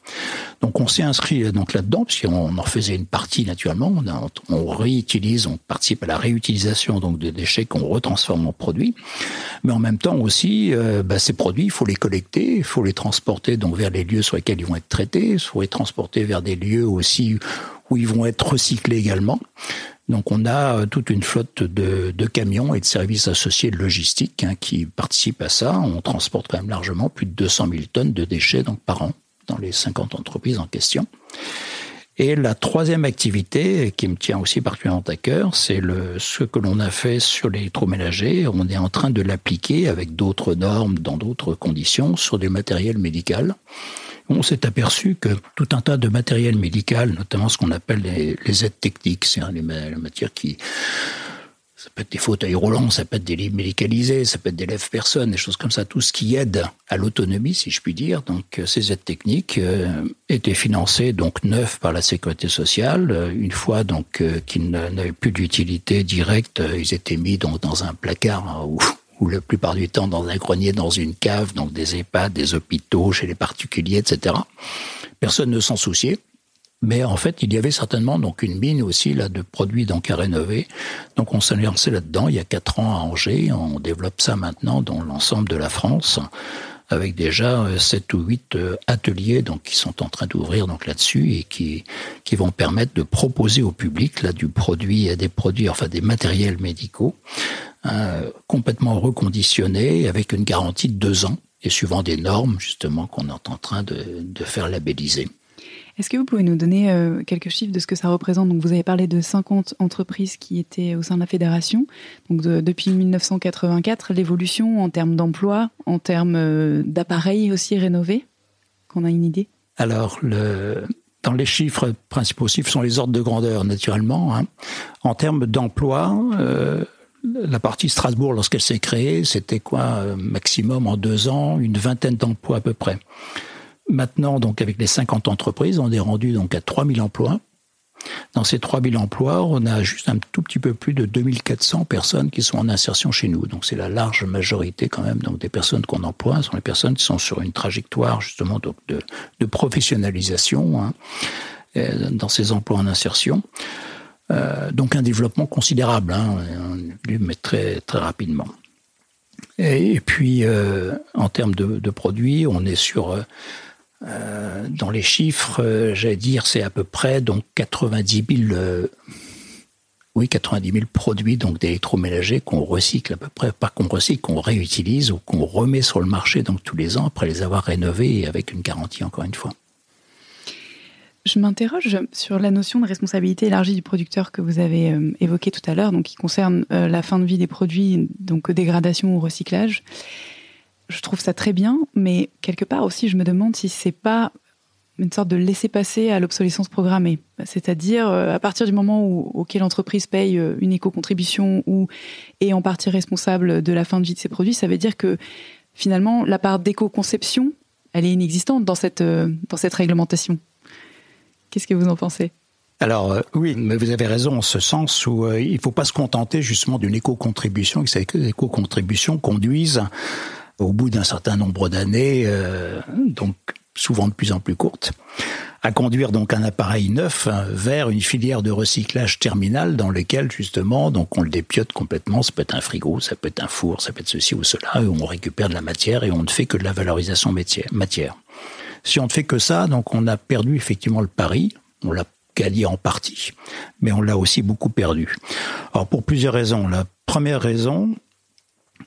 Donc on s'est inscrit donc là-dedans puisqu'on en faisait une partie naturellement. On, on, réutilise, on participe à la réutilisation donc de déchets qu'on retransforme en produits, mais en même temps aussi euh, bah, ces produits il faut les collecter, il faut les transporter donc vers les lieux sur lesquels ils vont être traités, il faut les transporter vers des lieux aussi où ils vont être recyclés également. Donc on a euh, toute une flotte de, camions et de services associés de logistique hein, qui participent à ça. On transporte quand même largement plus de 200 000 tonnes de déchets par an dans les 50 entreprises en question. Et la troisième activité qui me tient aussi particulièrement à cœur, c'est ce que l'on a fait sur l'électroménager. On est en train de l'appliquer avec d'autres normes, dans d'autres conditions, sur du matériel médical on s'est aperçu que tout un tas de matériel médical, notamment ce qu'on appelle les, aides techniques, c'est les, matières qui ça peut être des fauteuils roulants, ça peut être des lits médicalisés, ça peut être des lèvres-personnes, des choses comme ça, tout ce qui aide à l'autonomie, si je puis dire. Donc, euh, ces aides techniques euh, étaient financées donc neuf par la sécurité sociale. Euh, une fois donc qu'ils n'avaient plus d'utilité directe, ils étaient mis dans, dans un placard hein, où ou la plupart du temps dans un grenier, dans une cave, donc des EHPAD, des hôpitaux, chez les particuliers, etc. Personne ne s'en souciait. Mais en fait, il y avait certainement donc une mine aussi là de produits donc à rénover. Donc on s'est lancé là-dedans il y a quatre ans à Angers. On développe ça maintenant dans l'ensemble de la France avec déjà euh, sept ou huit euh, ateliers donc qui sont en train d'ouvrir donc là-dessus et qui qui vont permettre de proposer au public là du produit des produits enfin des matériels médicaux hein, complètement reconditionnés avec une garantie de deux ans et suivant des normes justement qu'on est en train de, de faire labelliser. Est-ce que vous pouvez nous donner euh, quelques chiffres de ce que ça représente? Donc, vous avez parlé de 50 entreprises qui étaient au sein de la fédération. Donc, depuis 1984, l'évolution en termes d'emploi, en termes euh, d'appareils aussi rénovés, qu'on a une idée? Alors, le, dans les chiffres, principaux chiffres sont les ordres de grandeur, naturellement. Hein. En termes d'emploi, euh, la partie Strasbourg, lorsqu'elle s'est créée, c'était quoi Maximum en deux ans, une vingtaine d'emplois à peu près. Maintenant, donc, avec les 50 entreprises, on est rendu donc à 3000 emplois. Dans ces 3000 emplois, on a juste un tout petit peu plus de 2400 personnes qui sont en insertion chez nous. Donc, c'est la large majorité quand même donc des personnes qu'on emploie. Ce sont les personnes qui sont sur une trajectoire justement donc de, de professionnalisation hein, euh, dans ces emplois en insertion. Euh, donc, un développement considérable, hein, mais très, très rapidement. Et, puis, euh, en termes de, produits, on est sur euh, dans les chiffres, j'allais dire, c'est à peu près donc 90 000, euh, oui, 90 000 produits donc d'électroménagers qu'on recycle à peu près, pas qu'on recycle, qu'on réutilise ou qu'on remet sur le marché donc tous les ans après les avoir rénovés et avec une garantie encore une fois. Je m'interroge sur la notion de responsabilité élargie du producteur que vous avez évoquée tout à l'heure, donc qui concerne la fin de vie des produits, donc dégradation ou recyclage je trouve ça très bien, mais quelque part aussi, je me demande si c'est pas une sorte de laisser passer à l'obsolescence programmée. C'est-à-dire, euh, à partir du moment où, auquel l'entreprise paye euh, une éco-contribution ou est en partie responsable de la fin de vie de ses produits, ça veut dire que finalement, la part d'éco-conception, elle est inexistante dans cette, euh, dans cette réglementation. Qu'est-ce que vous en pensez? Alors oui, mais vous avez raison en ce sens où il ne faut pas se contenter justement d'une éco-contribution, que ces éco-contributions conduisent au bout d'un certain nombre d'années, euh, donc souvent de plus en plus courtes, à conduire donc un appareil neuf vers une filière de recyclage terminal dans lequel justement donc on le dépiote complètement. Ça peut être un frigo, ça peut être un four, ça peut être ceci ou cela, où on récupère de la matière et on ne fait que de la valorisation matière. Si on ne fait que ça, donc on a perdu effectivement le pari. On l'a gagné en partie, mais on l'a aussi beaucoup perdu. Alors pour plusieurs raisons. La première raison,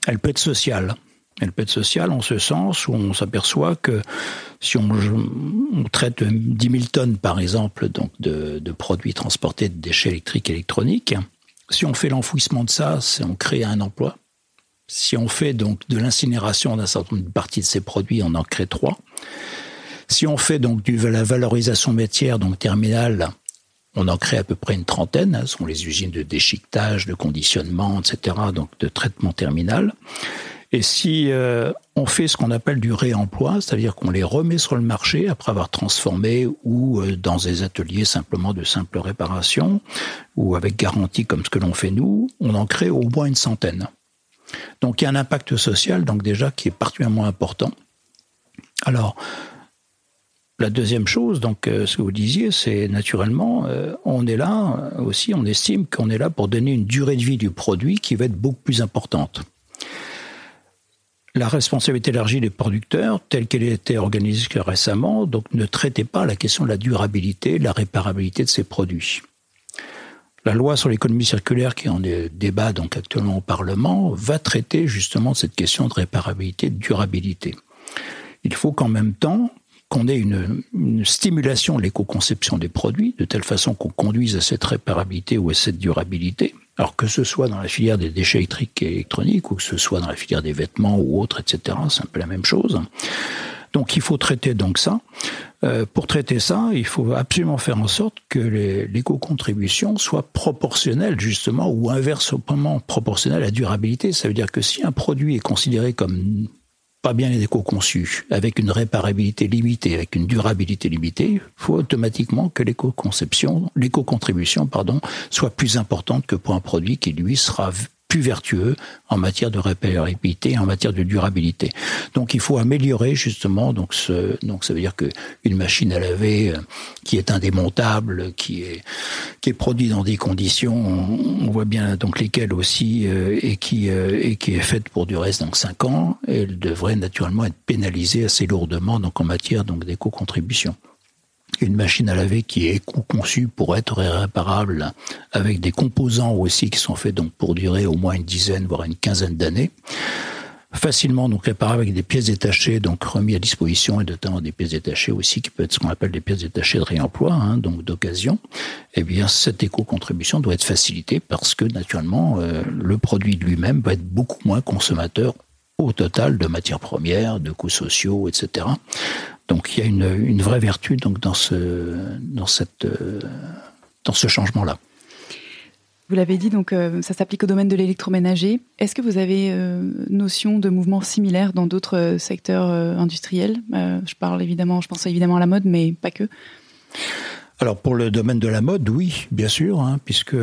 elle peut être sociale. Elle peut être sociale en ce sens où on s'aperçoit que si on, traite 10 000 tonnes, par exemple, donc de, produits transportés de déchets électriques et électroniques, si on fait l'enfouissement de ça, on crée un emploi. Si on fait donc de l'incinération d'un certain nombre de parties de ces produits, on en crée trois. Si on fait donc de la valorisation métière, donc terminale, on en crée à peu près une trentaine. Ce sont les usines de déchiquetage, de conditionnement, etc., donc de traitement terminal. Et si euh, on fait ce qu'on appelle du réemploi, c'est-à-dire qu'on les remet sur le marché après avoir transformé ou euh, dans des ateliers simplement de simple réparation ou avec garantie comme ce que l'on fait nous, on en crée au moins une centaine. Donc il y a un impact social donc déjà qui est particulièrement important. Alors la deuxième chose, donc euh, ce que vous disiez, c'est naturellement, on est là aussi, on estime qu'on est là pour donner une durée de vie du produit qui va être beaucoup plus importante la responsabilité élargie des producteurs, telle qu'elle a été organisée récemment, donc ne traitait pas la question de la durabilité, de la réparabilité de ces produits. La loi sur l'économie circulaire qui en débat actuellement au Parlement va traiter justement cette question de réparabilité, de durabilité. Il faut qu'en même temps qu'on ait une, stimulation de l'éco-conception des produits, de telle façon qu'on conduise à cette réparabilité ou à cette durabilité, alors que ce soit dans la filière des déchets électriques et électroniques ou que ce soit dans la filière des vêtements ou autres, etc., c'est un peu la même chose. Donc il faut traiter donc ça. Euh, pour traiter ça, il faut absolument faire en sorte que l'éco-contribution soit proportionnelle justement ou inversement proportionnelle à la durabilité. Ça veut dire que si un produit est considéré comme pas bien éco-conçu, avec une réparabilité limitée, avec une durabilité limitée, il faut automatiquement que l'éco-conception, l'éco-contribution, pardon, soit plus importante que pour un produit qui lui sera plus vertueux en matière de réparabilité, en matière de durabilité. Donc il faut améliorer justement donc ce donc ça veut dire que une machine à laver euh, qui est indémontable, qui est qui est produite dans des conditions on, voit bien donc lesquelles aussi euh, et qui euh, et qui est faite pour du reste donc 5 ans, elle devrait naturellement être pénalisée assez lourdement donc en matière donc d'éco-contribution une machine à laver qui est conçue pour être réparable avec des composants aussi qui sont faits donc pour durer au moins une dizaine voire une quinzaine d'années facilement donc réparable avec des pièces détachées donc remis à disposition et notamment des pièces détachées aussi qui peut être ce qu'on appelle des pièces détachées de réemploi hein, donc d'occasion eh bien cette éco-contribution doit être facilitée parce que naturellement euh, le produit lui-même va être beaucoup moins consommateur au total de matières premières, de coûts sociaux, etc. Donc il y a une, une vraie vertu donc dans ce dans cette euh, dans ce changement là. Vous l'avez dit, donc euh, ça s'applique au domaine de l'électroménager. Est-ce que vous avez euh, notion de mouvements similaires dans d'autres secteurs industriels? Je parle évidemment, je pense évidemment à la mode, mais pas que. Alors pour le domaine de la mode, oui, bien sûr, hein, puisque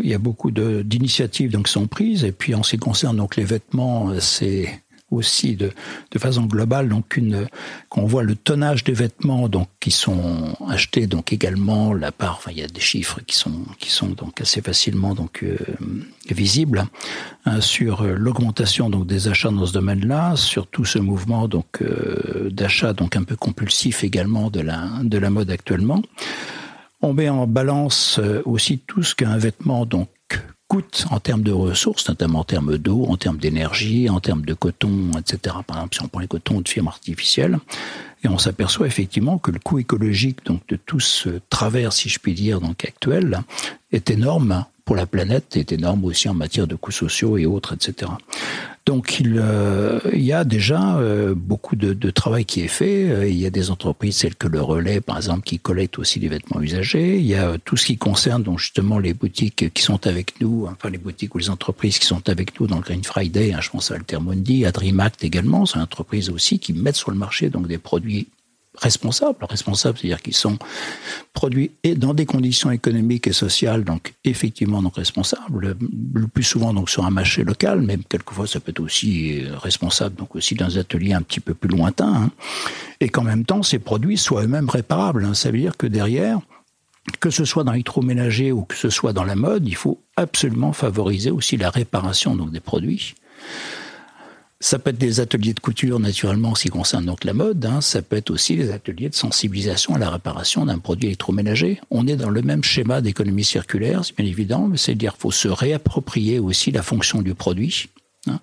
il y a beaucoup d'initiatives donc qui sont prises. Et puis en ce qui concerne donc les vêtements, c'est aussi de, façon globale, donc une qu'on voit le tonnage des vêtements donc qui sont achetés donc également la part, il y a des chiffres qui sont qui sont donc assez facilement donc euh, visibles hein, sur l'augmentation donc des achats dans ce domaine-là, sur tout ce mouvement donc euh, d'achat donc un peu compulsif également de la de la mode actuellement. On met en balance euh, aussi tout ce qu'un vêtement donc coûte en termes de ressources, notamment en termes d'eau, en termes d'énergie, en termes de coton, etc. Par exemple, si on prend les cotons de firmes artificielles, et on s'aperçoit effectivement que le coût écologique donc de tout ce travers, si je puis dire, donc actuel, est énorme pour la planète, est énorme aussi en matière de coûts sociaux et autres, etc. Donc il, euh, il y a déjà euh, beaucoup de, de, travail qui est fait. Euh, il y a des entreprises telles que le Relais, par exemple, qui collectent aussi les vêtements usagés. Il y a tout ce qui concerne donc justement les boutiques qui sont avec nous, enfin les boutiques ou les entreprises qui sont avec nous dans le Green Friday. Hein, je pense à Altermundi, à DreamAct également. C'est une entreprise aussi qui mettent sur le marché donc des produits responsables. Responsables, c'est-à-dire qu'ils sont produits et dans des conditions économiques et sociales, donc effectivement responsables. Le plus souvent donc sur un marché local, mais quelquefois ça peut être aussi responsable donc aussi dans atelier un petit peu plus lointain. Hein. Et qu'en même temps, ces produits soient eux-mêmes réparables. Hein. Ça veut dire que derrière, que ce soit dans l'électroménager ou que ce soit dans la mode, il faut absolument favoriser aussi la réparation donc des produits. Ça peut être des ateliers de couture, naturellement, en ce qui concerne donc la mode. Hein. Ça peut être aussi des ateliers de sensibilisation à la réparation d'un produit électroménager. On est dans le même schéma d'économie circulaire, c'est bien évident, mais c'est-à-dire qu'il faut se réapproprier aussi la fonction du produit. Hein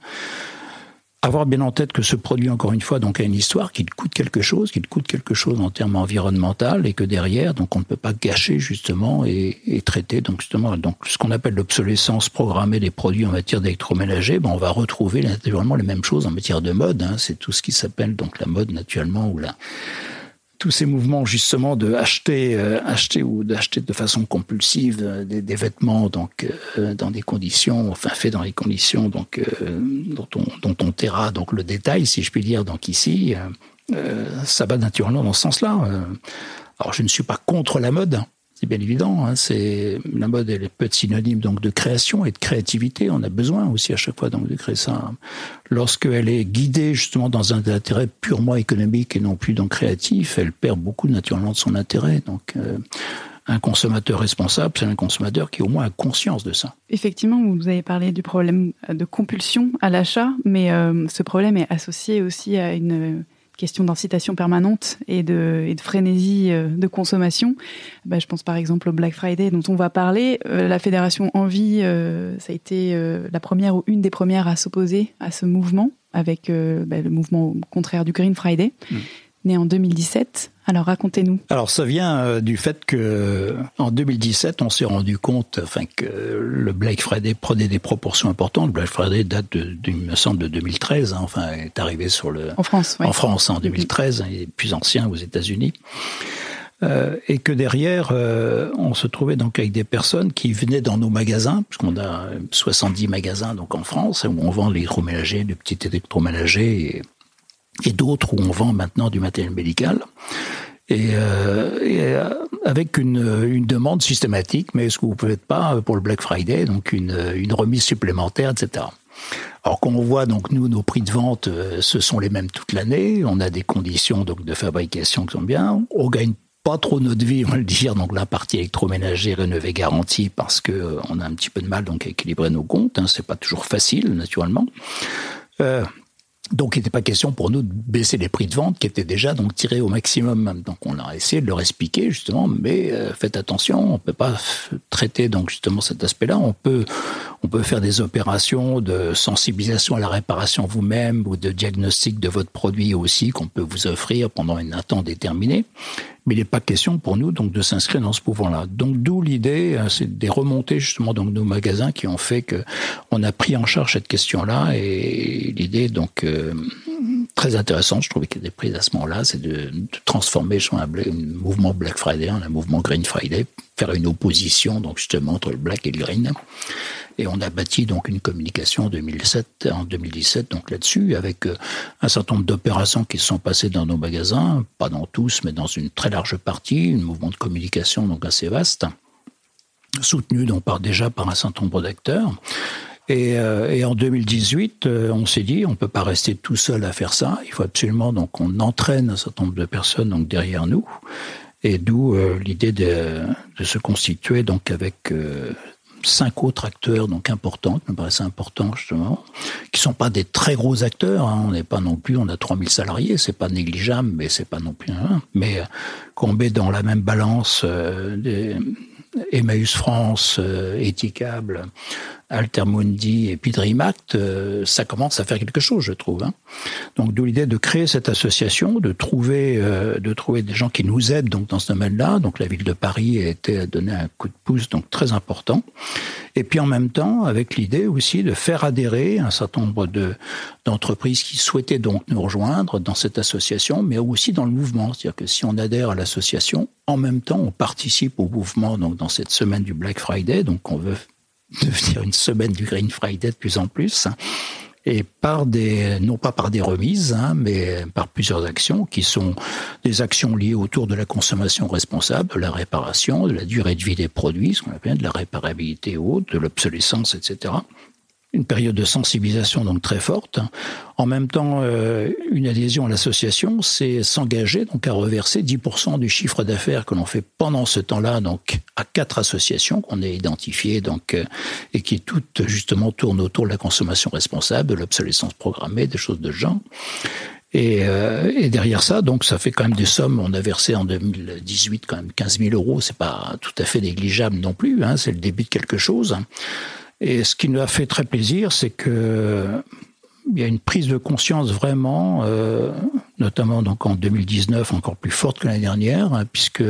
avoir bien en tête que ce produit, encore une fois, donc a une histoire, qu'il coûte quelque chose, qu'il coûte quelque chose en termes environnemental, et que derrière, donc on ne peut pas gâcher justement et, et traiter donc justement donc ce qu'on appelle l'obsolescence programmée des produits en matière d'électroménager. Ben on va retrouver naturellement les mêmes choses en matière de mode. Hein, c'est tout ce qui s'appelle donc la mode naturellement ou la tous ces mouvements justement de acheter, euh, acheter ou d'acheter de façon compulsive euh, des, des, vêtements donc euh, dans des conditions, enfin fait dans les conditions donc dont on dont on taira donc le détail si je puis dire donc ici, ça va naturellement dans ce sens-là. alors je ne suis pas contre la mode, c'est bien évident. Hein, c'est la mode, elle peut être synonyme donc de création et de créativité. On a besoin aussi à chaque fois donc de créer ça. Lorsqu'elle est guidée justement dans un intérêt purement économique et non plus donc créatif, elle perd beaucoup naturellement de son intérêt. Donc euh, un consommateur responsable, c'est un consommateur qui au moins a conscience de ça. Effectivement, vous avez parlé du problème de compulsion à l'achat, mais euh, ce problème est associé aussi à une question d'incitation permanente et de, et de, frénésie euh, de consommation. Bah, je pense par exemple au Black Friday dont on va parler. Euh, la fédération Envie, euh, ça a été la première ou une des premières à s'opposer à ce mouvement avec bah, le mouvement contraire du Green Friday. Mmh né en 2017. Alors racontez-nous. Alors ça vient euh, du fait que en 2017, on s'est rendu compte, enfin que le Black Friday prenait des proportions importantes. Le Black Friday date, de, il me semble, de 2013. Hein, enfin, est arrivé sur le en France, en France en 2013, il est plus ancien aux États-Unis. Euh, et que derrière, euh, on se trouvait donc avec des personnes qui venaient dans nos magasins, puisqu'on a 70 magasins donc en France où on vend l'électroménager, du petit électroménager et et d'autres où on vend maintenant du matériel médical. et, euh, avec une, demande systématique, mais est-ce que vous pouvez pas pour le Black Friday, donc une, remise supplémentaire, etc. Alors qu'on voit donc nous nos prix de vente, ce sont les mêmes toute l'année. On a des conditions donc de fabrication qui sont bien. On gagne pas trop notre vie, on va le dire, donc la partie électroménager rénovée garantie parce que euh, on a un petit peu de mal donc à équilibrer nos comptes. Hein, c'est pas toujours facile, naturellement. Euh, donc, il n'était pas question pour nous de baisser les prix de vente qui étaient déjà donc tirés au maximum. Donc, on a essayé de leur expliquer justement, mais euh, faites attention, on peut pas traiter donc justement cet aspect-là. On peut, on peut faire des opérations de sensibilisation à la réparation vous-même ou de diagnostic de votre produit aussi qu'on peut vous offrir pendant un temps déterminé mais il n'est pas question pour nous donc de s'inscrire dans ce mouvement-là. Donc d'où l'idée, euh, c'est des remontées justement donc nos magasins qui ont fait que on a pris en charge cette question-là et l'idée donc euh, très intéressante, je trouvais qu'elle était prise à ce moment-là, c'est de, transformer un, un, mouvement Black Friday en un mouvement Green Friday, faire une opposition donc justement entre le black et le green. Et on a bâti donc une communication en 2007, en 2017 donc là-dessus, avec euh, un certain nombre d'opérations qui se sont passées dans nos magasins, pas dans tous, mais dans une très large partie, un mouvement de communication donc assez vaste, soutenu donc par déjà par un certain nombre d'acteurs. Et, euh, en 2018, euh, on s'est dit, on peut pas rester tout seul à faire ça. Il faut absolument donc qu'on entraîne un certain nombre de personnes donc derrière nous. Et d'où l'idée de, de, se constituer donc avec cinq autres acteurs donc importants, qui me paraissent importants justement, qui sont pas des très gros acteurs. Hein. On n'est pas non plus, on a 3000 salariés, c'est pas négligeable, mais c'est pas non plus. Mais euh, qu'on met dans la même balance euh, Emmaüs France, euh, Altermundi et puis DreamAct, euh, ça commence à faire quelque chose, je trouve. Hein. Donc d'où l'idée de créer cette association, de trouver, euh, de trouver des gens qui nous aident donc dans ce domaine-là. Donc la ville de Paris a été donné un coup de pouce donc très important. Et puis en même temps, avec l'idée aussi de faire adhérer un certain nombre de d'entreprises qui souhaitaient donc nous rejoindre dans cette association, mais aussi dans le mouvement. C'est-à-dire que si on adhère à l'association, en même temps, on participe au mouvement donc dans cette semaine du Black Friday. Donc on veut devenir une semaine du Green Friday de plus en plus. Et par des, non pas par des remises, hein, mais par plusieurs actions qui sont des actions liées autour de la consommation responsable, de la réparation, de la durée de vie des produits, ce qu'on appelle de la réparabilité haute, de l'obsolescence, etc une période de sensibilisation donc très forte. En même temps, euh, une adhésion à l'association, c'est s'engager donc à reverser 10% du chiffre d'affaires que l'on fait pendant ce temps-là donc à quatre associations qu'on a identifiées donc euh, et qui toutes justement tournent autour de la consommation responsable, de l'obsolescence programmée, des choses de genre. Et, euh, et, derrière ça, donc, ça fait quand même des sommes. On a versé en 2018 quand même 15 000 euros. C'est pas tout à fait négligeable non plus. Hein, c'est le début de quelque chose. Et ce qui nous a fait très plaisir, c'est que il y a une prise de conscience vraiment, euh, notamment donc en 2019 encore plus forte que l'année dernière, hein, puisque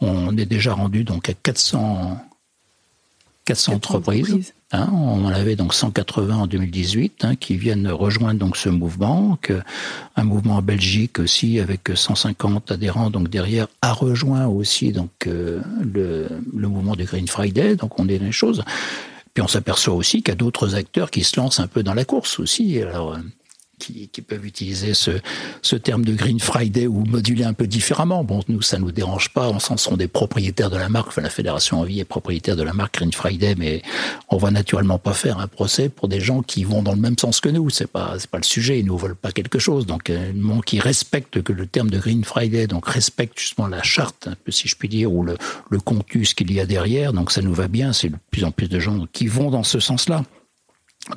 on est déjà rendu donc à 400 400 entreprises. Hein, on en avait donc 180 en 2018 hein, qui viennent rejoindre donc ce mouvement. Que, un mouvement en Belgique aussi avec 150 adhérents donc derrière a rejoint aussi donc euh, le, le mouvement du Green Friday. Donc on est dans les choses. Puis on s'aperçoit aussi qu'il y a d'autres acteurs qui se lancent un peu dans la course aussi. Euh, qui, qui, peuvent utiliser ce, ce, terme de Green Friday ou moduler un peu différemment. Bon, nous, ça nous dérange pas. On s'en sont des propriétaires de la marque. Enfin, la Fédération Envie est propriétaire de la marque Green Friday, mais on va naturellement pas faire un procès pour des gens qui vont dans le même sens que nous. C'est pas, c'est pas le sujet. Ils nous veulent pas quelque chose. Donc, euh, qui respecte que le terme de Green Friday, donc respecte justement la charte, un peu si je puis dire, ou le, le contus qu'il y a derrière. Donc, ça nous va bien. C'est de plus en plus de gens qui vont dans ce sens-là.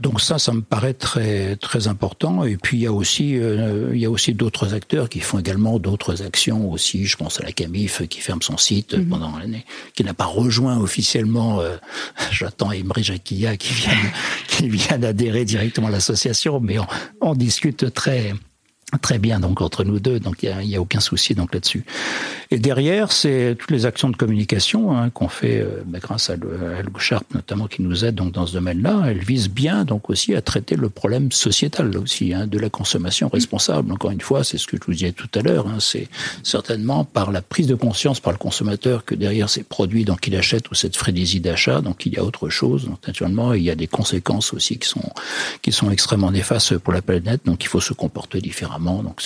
Donc ça, ça me paraît très très important. Et puis il y a aussi euh, il y a aussi d'autres acteurs qui font également d'autres actions aussi. Je pense à la Camif qui ferme son site mhm. pendant l'année, qui n'a pas rejoint officiellement. Euh, J'attends Emery Jacquilla qui vient qui vient d'adhérer directement à l'association, mais on, on discute très Très bien, donc entre nous deux, donc il n'y a, a, aucun souci donc là-dessus. Et derrière, c'est toutes les actions de communication hein, qu'on fait euh, bah, grâce à, à Lou Sharp notamment qui nous aide donc dans ce domaine-là. Elles visent bien donc aussi à traiter le problème sociétal là aussi hein, de la consommation responsable. Encore une fois, c'est ce que je vous disais tout à l'heure. Hein, c'est certainement par la prise de conscience par le consommateur que derrière ces produits donc il achète ou cette frénésie d'achat, donc il y a autre chose. Donc naturellement, il y a des conséquences aussi qui sont qui sont extrêmement néfastes pour la planète. Donc il faut se comporter différemment Donc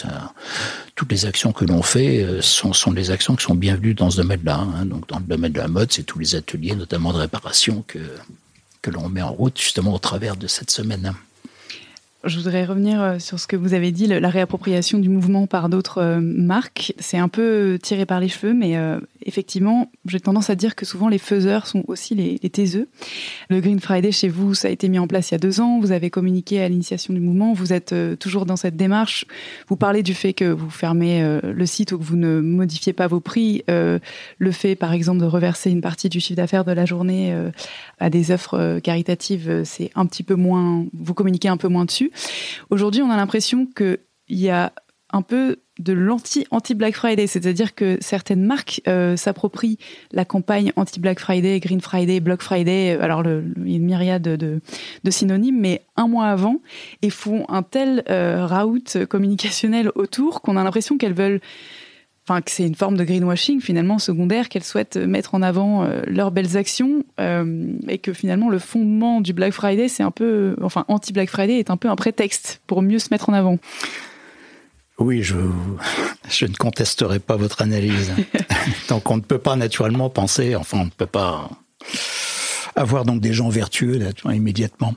toutes les actions que l'on fait euh, sont, des actions qui sont bienvenues dans ce domaine-là. Hein. Donc dans le domaine de la mode, c'est tous les ateliers, notamment de réparation, que l'on met en route justement au travers de cette semaine. Je voudrais revenir euh, sur ce que vous avez dit, la réappropriation du mouvement par d'autres euh, marques. C'est un peu tiré par les cheveux, mais euh, effectivement, j'ai tendance à dire que souvent les faiseurs sont aussi les, les taiseux. Le Green Friday chez vous, ça a été mis en place il y a deux ans. Vous avez communiqué à l'initiation du mouvement. Vous êtes toujours dans cette démarche. Vous parlez du fait que vous fermez le site ou que vous ne modifiez pas vos prix. Le fait, par exemple, de reverser une partie du chiffre d'affaires de la journée à des offres caritatives, c'est un petit peu moins. Vous communiquez un peu moins dessus. Aujourd'hui, on a l'impression qu'il y a un peu de l'anti-anti-Black Friday, c'est-à-dire que certaines marques euh, s'approprient la campagne anti-Black Friday, Green Friday, Black Friday, alors le, il une myriade de, synonymes, mais un mois avant, et font un tel euh, route communicationnel autour qu'on a l'impression qu'elles veulent enfin que c'est une forme de greenwashing finalement secondaire qu'elles souhaitent mettre en avant euh, leurs belles actions euh, et que finalement le fondement du Black Friday c'est un peu enfin anti Black Friday est un peu un prétexte pour mieux se mettre en avant. Oui, je, je ne contesterai pas votre analyse. Donc on ne peut pas naturellement penser, enfin on ne peut pas avoir donc des gens vertueux immédiatement.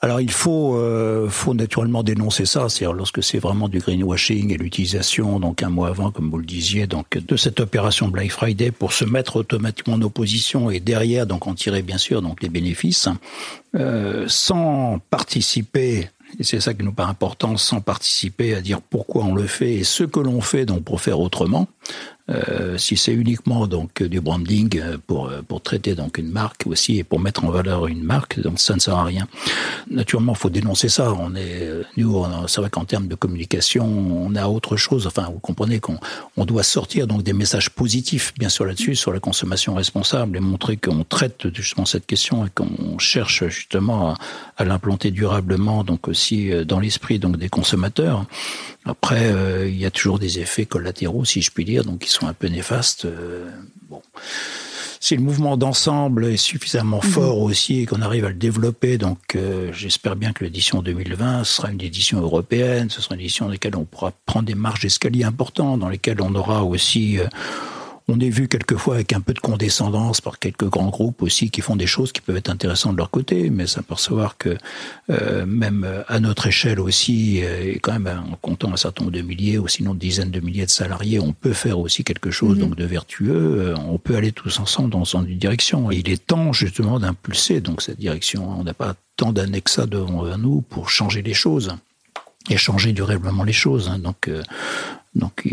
Alors il faut, euh, faut naturellement dénoncer ça, c'est-à-dire lorsque c'est vraiment du greenwashing et l'utilisation donc un mois avant, comme vous le disiez, donc de cette opération Black Friday pour se mettre automatiquement en opposition et derrière donc en tirer bien sûr donc les bénéfices, euh, sans participer et c'est ça qui nous paraît important, sans participer à dire pourquoi on le fait et ce que l'on fait donc pour faire autrement. Euh, si c'est uniquement donc du branding euh, pour euh, pour traiter donc une marque aussi et pour mettre en valeur une marque, donc ça ne sert à rien. Naturellement, il faut dénoncer ça. On est nous, c'est vrai qu'en termes de communication, on a autre chose. Enfin, vous comprenez qu'on on doit sortir donc des messages positifs, bien sûr là-dessus, sur la consommation responsable et montrer qu'on traite justement cette question et qu'on cherche justement à, à l'implanter durablement, donc aussi dans l'esprit donc des consommateurs. Après, il y a toujours des effets collatéraux, si je puis dire, donc qui sont un peu néfastes. Euh, bon. Si le mouvement d'ensemble est suffisamment mhm. fort aussi et qu'on arrive à le développer, donc euh, j'espère bien que l'édition 2020 sera une édition européenne, ce sera une édition dans laquelle on pourra prendre des marges d'escalier importantes, dans lesquelles on aura aussi euh, on est vu quelquefois avec un peu de condescendance par quelques grands groupes aussi qui font des choses qui peuvent être intéressantes de leur côté, mais s'apercevoir que euh, même à notre échelle aussi, euh, et quand même en comptant un certain nombre de milliers ou sinon dizaines de milliers de salariés, on peut faire aussi quelque chose mhm. donc de vertueux. Euh, on peut aller tous ensemble dans une direction. Et il est temps justement d'impulser donc cette direction. On n'a pas tant d'annexes devant nous pour changer les choses et changer durablement les choses. Hein. Donc, donc,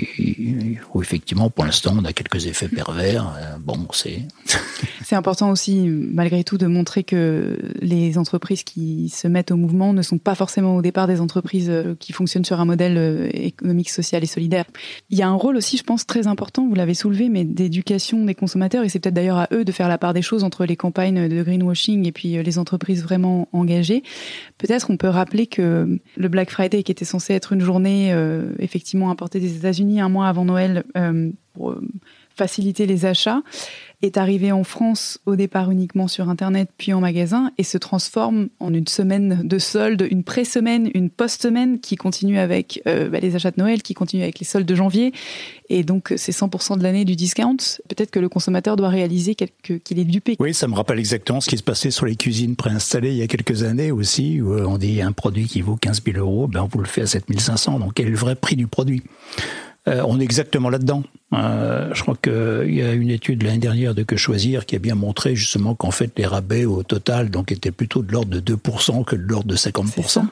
effectivement, pour l'instant, on a quelques effets pervers. Euh, bon, c'est. c'est important aussi, malgré tout, de montrer que les entreprises qui se mettent au mouvement ne sont pas forcément au départ des entreprises euh, qui fonctionnent sur un modèle euh, économique, social et solidaire. Il y a un rôle aussi, je pense, très important, vous l'avez soulevé, mais d'éducation des consommateurs, et c'est peut-être d'ailleurs à eux de faire la part des choses entre les campagnes de greenwashing et puis les entreprises vraiment engagées. Peut-être on peut rappeler que le Black Friday, qui était censé être une journée effectivement importée des États-Unis un mois avant Noël euh, pour euh, faciliter les achats, est arrivé en France au départ uniquement sur Internet puis en magasin et se transforme en une semaine de soldes, une pré-semaine, une post-semaine qui continue avec euh, bah, les achats de Noël, qui continue avec les soldes de janvier. Et donc c'est 100% de l'année du discount. Peut-être que le consommateur doit réaliser qu'il est dupé. Oui, ça me rappelle exactement ce qui se passait sur les cuisines préinstallées il y a quelques années aussi, où on dit un produit qui vaut 15 000 euros, ben on vous le fait à 7 500. Donc quel est le vrai prix du produit? Euh, on est exactement là-dedans. Euh, je crois qu'il y a une étude l'année dernière de Que Choisir qui a bien montré justement qu'en fait les rabais au total donc étaient plutôt de l'ordre de 2% que de l'ordre de 50%.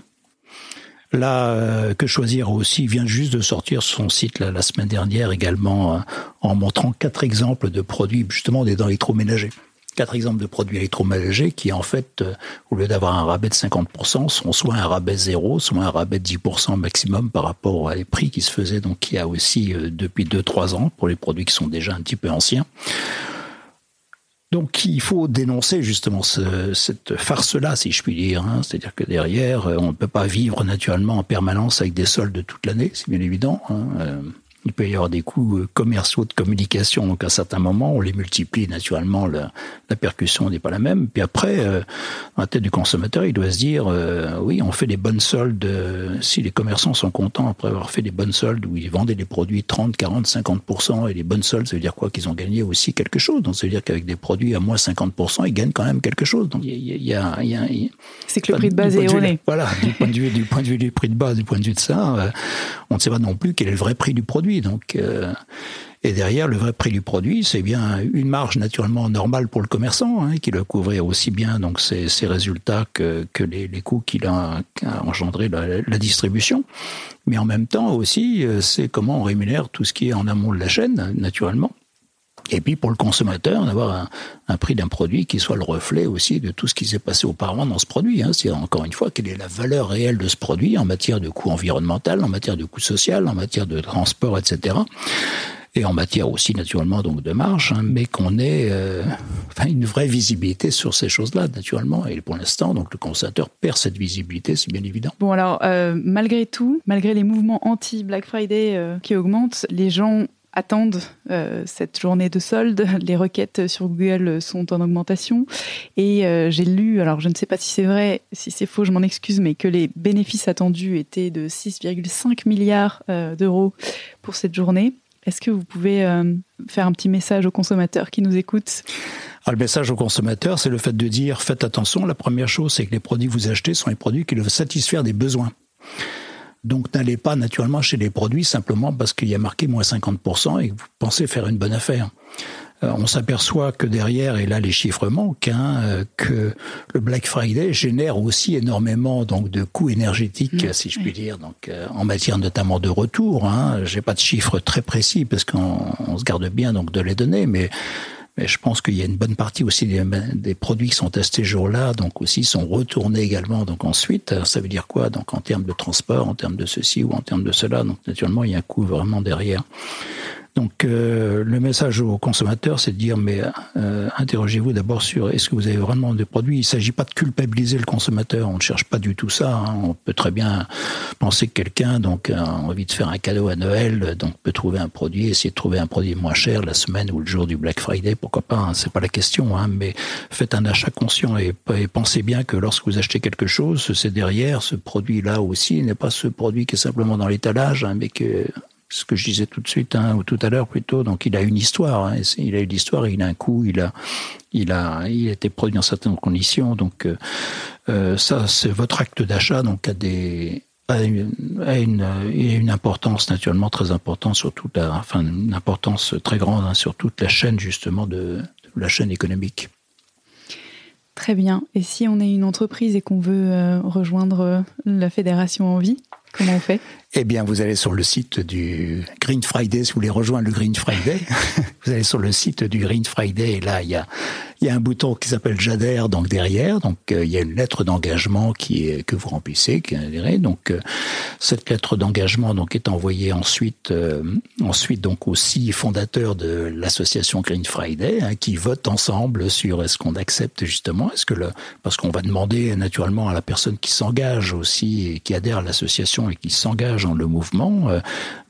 Là, euh, Que Choisir aussi vient juste de sortir son site la semaine dernière également en montrant quatre exemples de produits justement des dents électroménagers quatre exemples de produits électroménagers qui, en fait, euh, au lieu d'avoir un rabais de 50%, sont soit un rabais zéro, soit un rabais de 10% maximum par rapport à les prix qui se faisaient, donc il y a aussi euh, depuis 2-3 ans pour les produits qui sont déjà un petit peu anciens. Donc il faut dénoncer justement cette farce-là, si je puis dire. Hein. C'est-à-dire que derrière, euh, on ne peut pas vivre naturellement en permanence avec des soldes toute l'année, c'est bien évident. Hein. Il peut y avoir des coûts euh, commerciaux de communication. Donc à certains moments, on les multiplie naturellement. La, la percussion n'est pas la même. Puis après, euh, dans la tête du consommateur, il doit se dire euh, oui, on fait des bonnes soldes. Si les commerçants sont contents après avoir fait des bonnes soldes où ils vendaient des produits 30, 40, 50% et les bonnes soldes, ça veut dire quoi? Qu'ils ont gagné aussi quelque chose. Donc ça veut dire qu'avec des produits à moins 50% ils gagnent quand même quelque chose. Donc il y a, y a, c'est que le prix de base est erroné. Voilà, du point de vue du point de vue du prix de base, du point de vue de ça, on ne sait pas non plus quel est le vrai prix du produit. Euh, et derrière, le vrai prix du produit, c'est bien une marge naturellement normale pour le commerçant, hein, qui doit couvrir aussi bien donc ses, résultats que, les, coûts qu'il a, la, la, distribution. Mais en même temps aussi, euh, c'est comment on rémunère tout ce qui est en amont de la chaîne, naturellement. Et puis pour le consommateur, d'avoir un, prix d'un produit qui soit le reflet aussi de tout ce qui s'est passé auparavant dans ce produit. Hein. C'est encore une fois quelle est la valeur réelle de ce produit en matière de coût environnemental, en matière de coût social, en matière de transport, etc. Et en matière aussi naturellement donc de marge, hein, mais qu'on ait euh, une vraie visibilité sur ces choses-là naturellement. Et pour l'instant, donc le consommateur perd cette visibilité, c'est bien évident. Bon alors, euh, malgré tout, malgré les mouvements anti Black Friday euh, qui augmentent, les gens attendent euh, cette journée de solde. Les requêtes sur Google sont en augmentation. Et euh, j'ai lu, alors je ne sais pas si c'est vrai, si c'est faux, je m'en excuse, mais que les bénéfices attendus étaient de 6,5 milliards euh, d'euros pour cette journée. Est-ce que vous pouvez faire un petit message aux consommateurs qui nous écoutent? Ah, le message aux consommateurs, c'est le fait de dire faites attention. La première chose, c'est que les produits que vous achetez sont les produits qui doivent satisfaire des besoins. Donc n'allez pas naturellement chez les produits simplement parce qu'il y a marqué moins 50% et que vous pensez faire une bonne affaire. Euh, on s'aperçoit que derrière, et là les chiffres manquent, hein, euh, que le Black Friday génère aussi énormément donc de coûts énergétiques, mmh. si je puis dire, donc euh, en matière notamment de retour. Hein. J'ai pas de chiffres très précis parce qu'on se garde bien donc de les donner, mais mais je pense qu'il y a une bonne partie aussi des, produits qui sont testés jour-là, donc aussi sont retournés également. Donc ensuite, ça veut dire quoi? Donc en termes de transport, en termes de ceci ou en termes de cela. Donc naturellement, il y a un coût vraiment derrière. Donc euh, le message aux consommateurs, c'est de dire mais euh, interrogez-vous d'abord sur est-ce que vous avez vraiment des produits? Il ne s'agit pas de culpabiliser le consommateur. On ne cherche pas du tout ça. Hein. On peut très bien penser que quelqu'un donc a envie de faire un cadeau à Noël, donc peut trouver un produit, essayer de trouver un produit moins cher la semaine ou le jour du Black Friday, pourquoi pas. Hein. C'est pas la question. Hein. Mais faites un achat conscient et, et pensez bien que lorsque vous achetez quelque chose, c'est derrière ce produit-là aussi n'est pas ce produit qui est simplement dans l'étalage, hein, mais que ce que je disais tout de suite hein, ou tout à l'heure plutôt. Donc il a une histoire, hein, il a une histoire, il a un coût, il a, il a, il a été produit dans certaines conditions. Donc euh, euh ça, c'est votre acte d'achat, donc a des a une, a une, une, importance naturellement très importante sur toute la, enfin une importance très grande hein, sur toute la chaîne justement de, la chaîne économique. Très bien. Et si on est une entreprise et qu'on veut euh, rejoindre la fédération en vie, comment on fait? Eh bien, vous allez sur le site du Green Friday, si vous voulez rejoindre le Green Friday, vous allez sur le site du Green Friday. Et là, il y a, y a un bouton qui s'appelle J'adhère, donc derrière, donc euh, il y a une lettre d'engagement qui est, que vous remplissez, qui est donc euh, cette lettre d'engagement donc est envoyée ensuite, euh, ensuite donc aux six fondateurs de l'association Green Friday, hein, qui votent ensemble sur est-ce qu'on accepte justement, est-ce que le, parce qu'on va demander naturellement à la personne qui s'engage aussi et qui adhère à l'association et qui s'engage le mouvement, euh,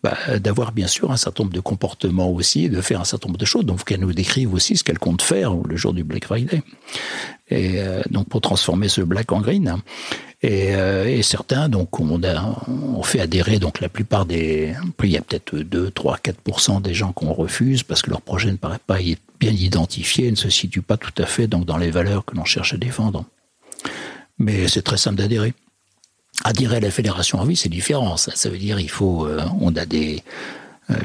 bah, d'avoir bien sûr un certain nombre de comportements aussi, de faire un certain nombre de choses. Donc qu'elle nous décrive aussi ce qu'elle compte faire le jour du Black Friday. Et euh, donc pour transformer ce black en green. Et, euh, certains, donc, on, on fait adhérer donc la plupart des. Il y a peut-être 2, 3, 4 des gens qu'on refuse parce que leur projet ne paraît pas bien identifié, ne se situe pas tout à fait donc dans les valeurs que l'on cherche à défendre. Mais c'est très simple d'adhérer. Adhérer à la fédération en vie, c'est différent. Ça, ça veut dire il faut, euh, on a des,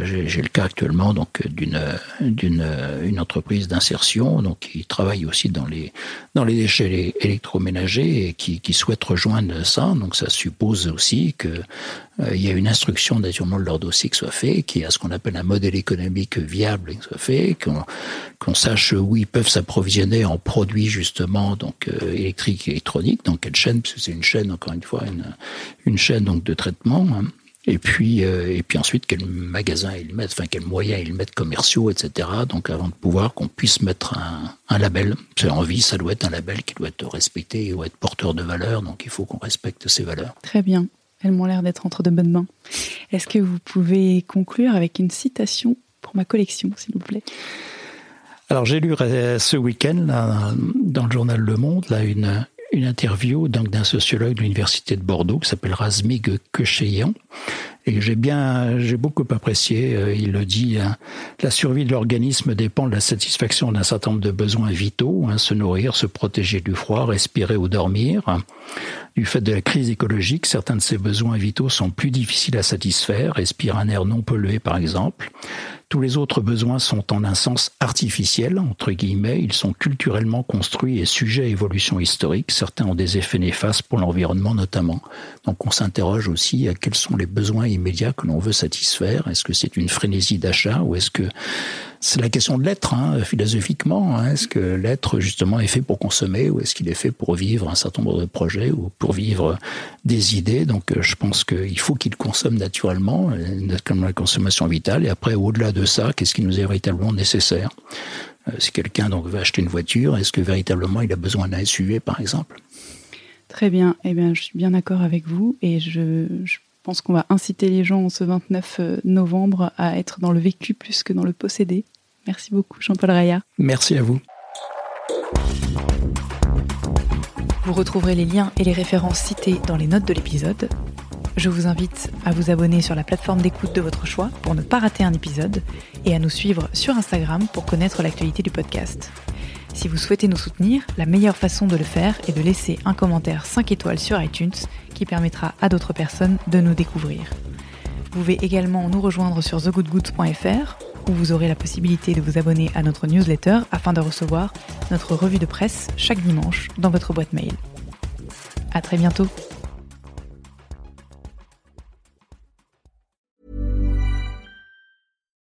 j'ai le cas actuellement donc d'une d'une une entreprise d'insertion donc qui travaille aussi dans les dans les déchets électroménagers et qui, qui souhaite rejoindre ça. Donc ça suppose aussi que euh, il y a une instruction naturellement de leur dossier qui soit fait, qui a ce qu'on appelle un modèle économique viable qui soit fait, qu'on sache où ils peuvent s'approvisionner en produits justement donc euh, électriques et électroniques, dans quelle chaîne, parce que c'est une chaîne encore une fois une, une chaîne donc de traitement. Hein. Et puis, euh, et puis ensuite, quel magasin ils mettent, enfin, quels moyens ils mettent commerciaux, etc. Donc, avant de pouvoir qu'on puisse mettre un, un label. C'est envie, ça doit être un label qui doit être respecté et doit être porteur de valeurs. Donc, il faut qu'on respecte ces valeurs. Très bien. elles m'ont l'air d'être entre de bonnes mains. Est-ce que vous pouvez conclure avec une citation pour ma collection, s'il vous plaît? Alors j'ai lu ce week-end dans le journal Le Monde là une une interview d'un sociologue de l'université de Bordeaux qui s'appelle Razmig Kecheyan et j'ai bien, j'ai beaucoup apprécié. Euh, il le dit, hein, la survie de l'organisme dépend de la satisfaction d'un certain nombre de besoins vitaux, hein, se nourrir, se protéger du froid, respirer ou dormir. Du fait de la crise écologique, certains de ces besoins vitaux sont plus difficiles à satisfaire, respirer un air non pollué par exemple. Tous les autres besoins sont en un sens artificiels, entre guillemets, ils sont culturellement construits et sujets à évolution historique. Certains ont des effets néfastes pour l'environnement notamment. Donc on s'interroge aussi à quels sont les besoins immédiats que l'on veut satisfaire. Est-ce que c'est une frénésie d'achat ou est-ce que c'est la question de l'être, hein, philosophiquement. Hein. Est-ce que l'être, justement, est fait pour consommer ou est-ce qu'il est fait pour vivre un certain nombre de projets ou pour vivre des idées? Donc, euh, je pense qu'il faut qu'il consomme naturellement, euh, comme la consommation vitale. Et après, au-delà de ça, qu'est-ce qui nous est véritablement nécessaire? Euh, Si quelqu'un donc veut acheter une voiture, est-ce que véritablement il a besoin d'un SUV, par exemple? Très bien. Eh bien, je suis bien d'accord avec vous et je, je pense qu'on va inciter les gens ce 29 euh, novembre à être dans le vécu plus que dans le possédé. Merci beaucoup, Jean-Paul Raya. Merci à vous. Vous retrouverez les liens et les références cités dans les notes de l'épisode. Je vous invite à vous abonner sur la plateforme d'écoute de votre choix pour ne pas rater un épisode et à nous suivre sur Instagram pour connaître l'actualité du podcast. Si vous souhaitez nous soutenir, la meilleure façon de le faire est de laisser un commentaire 5 étoiles sur iTunes qui permettra à d'autres personnes de nous découvrir. Vous pouvez également nous rejoindre sur thegoodgood.fr où vous aurez la possibilité de vous abonner à notre newsletter afin de recevoir notre revue de presse chaque dimanche dans votre boîte mail. À très bientôt!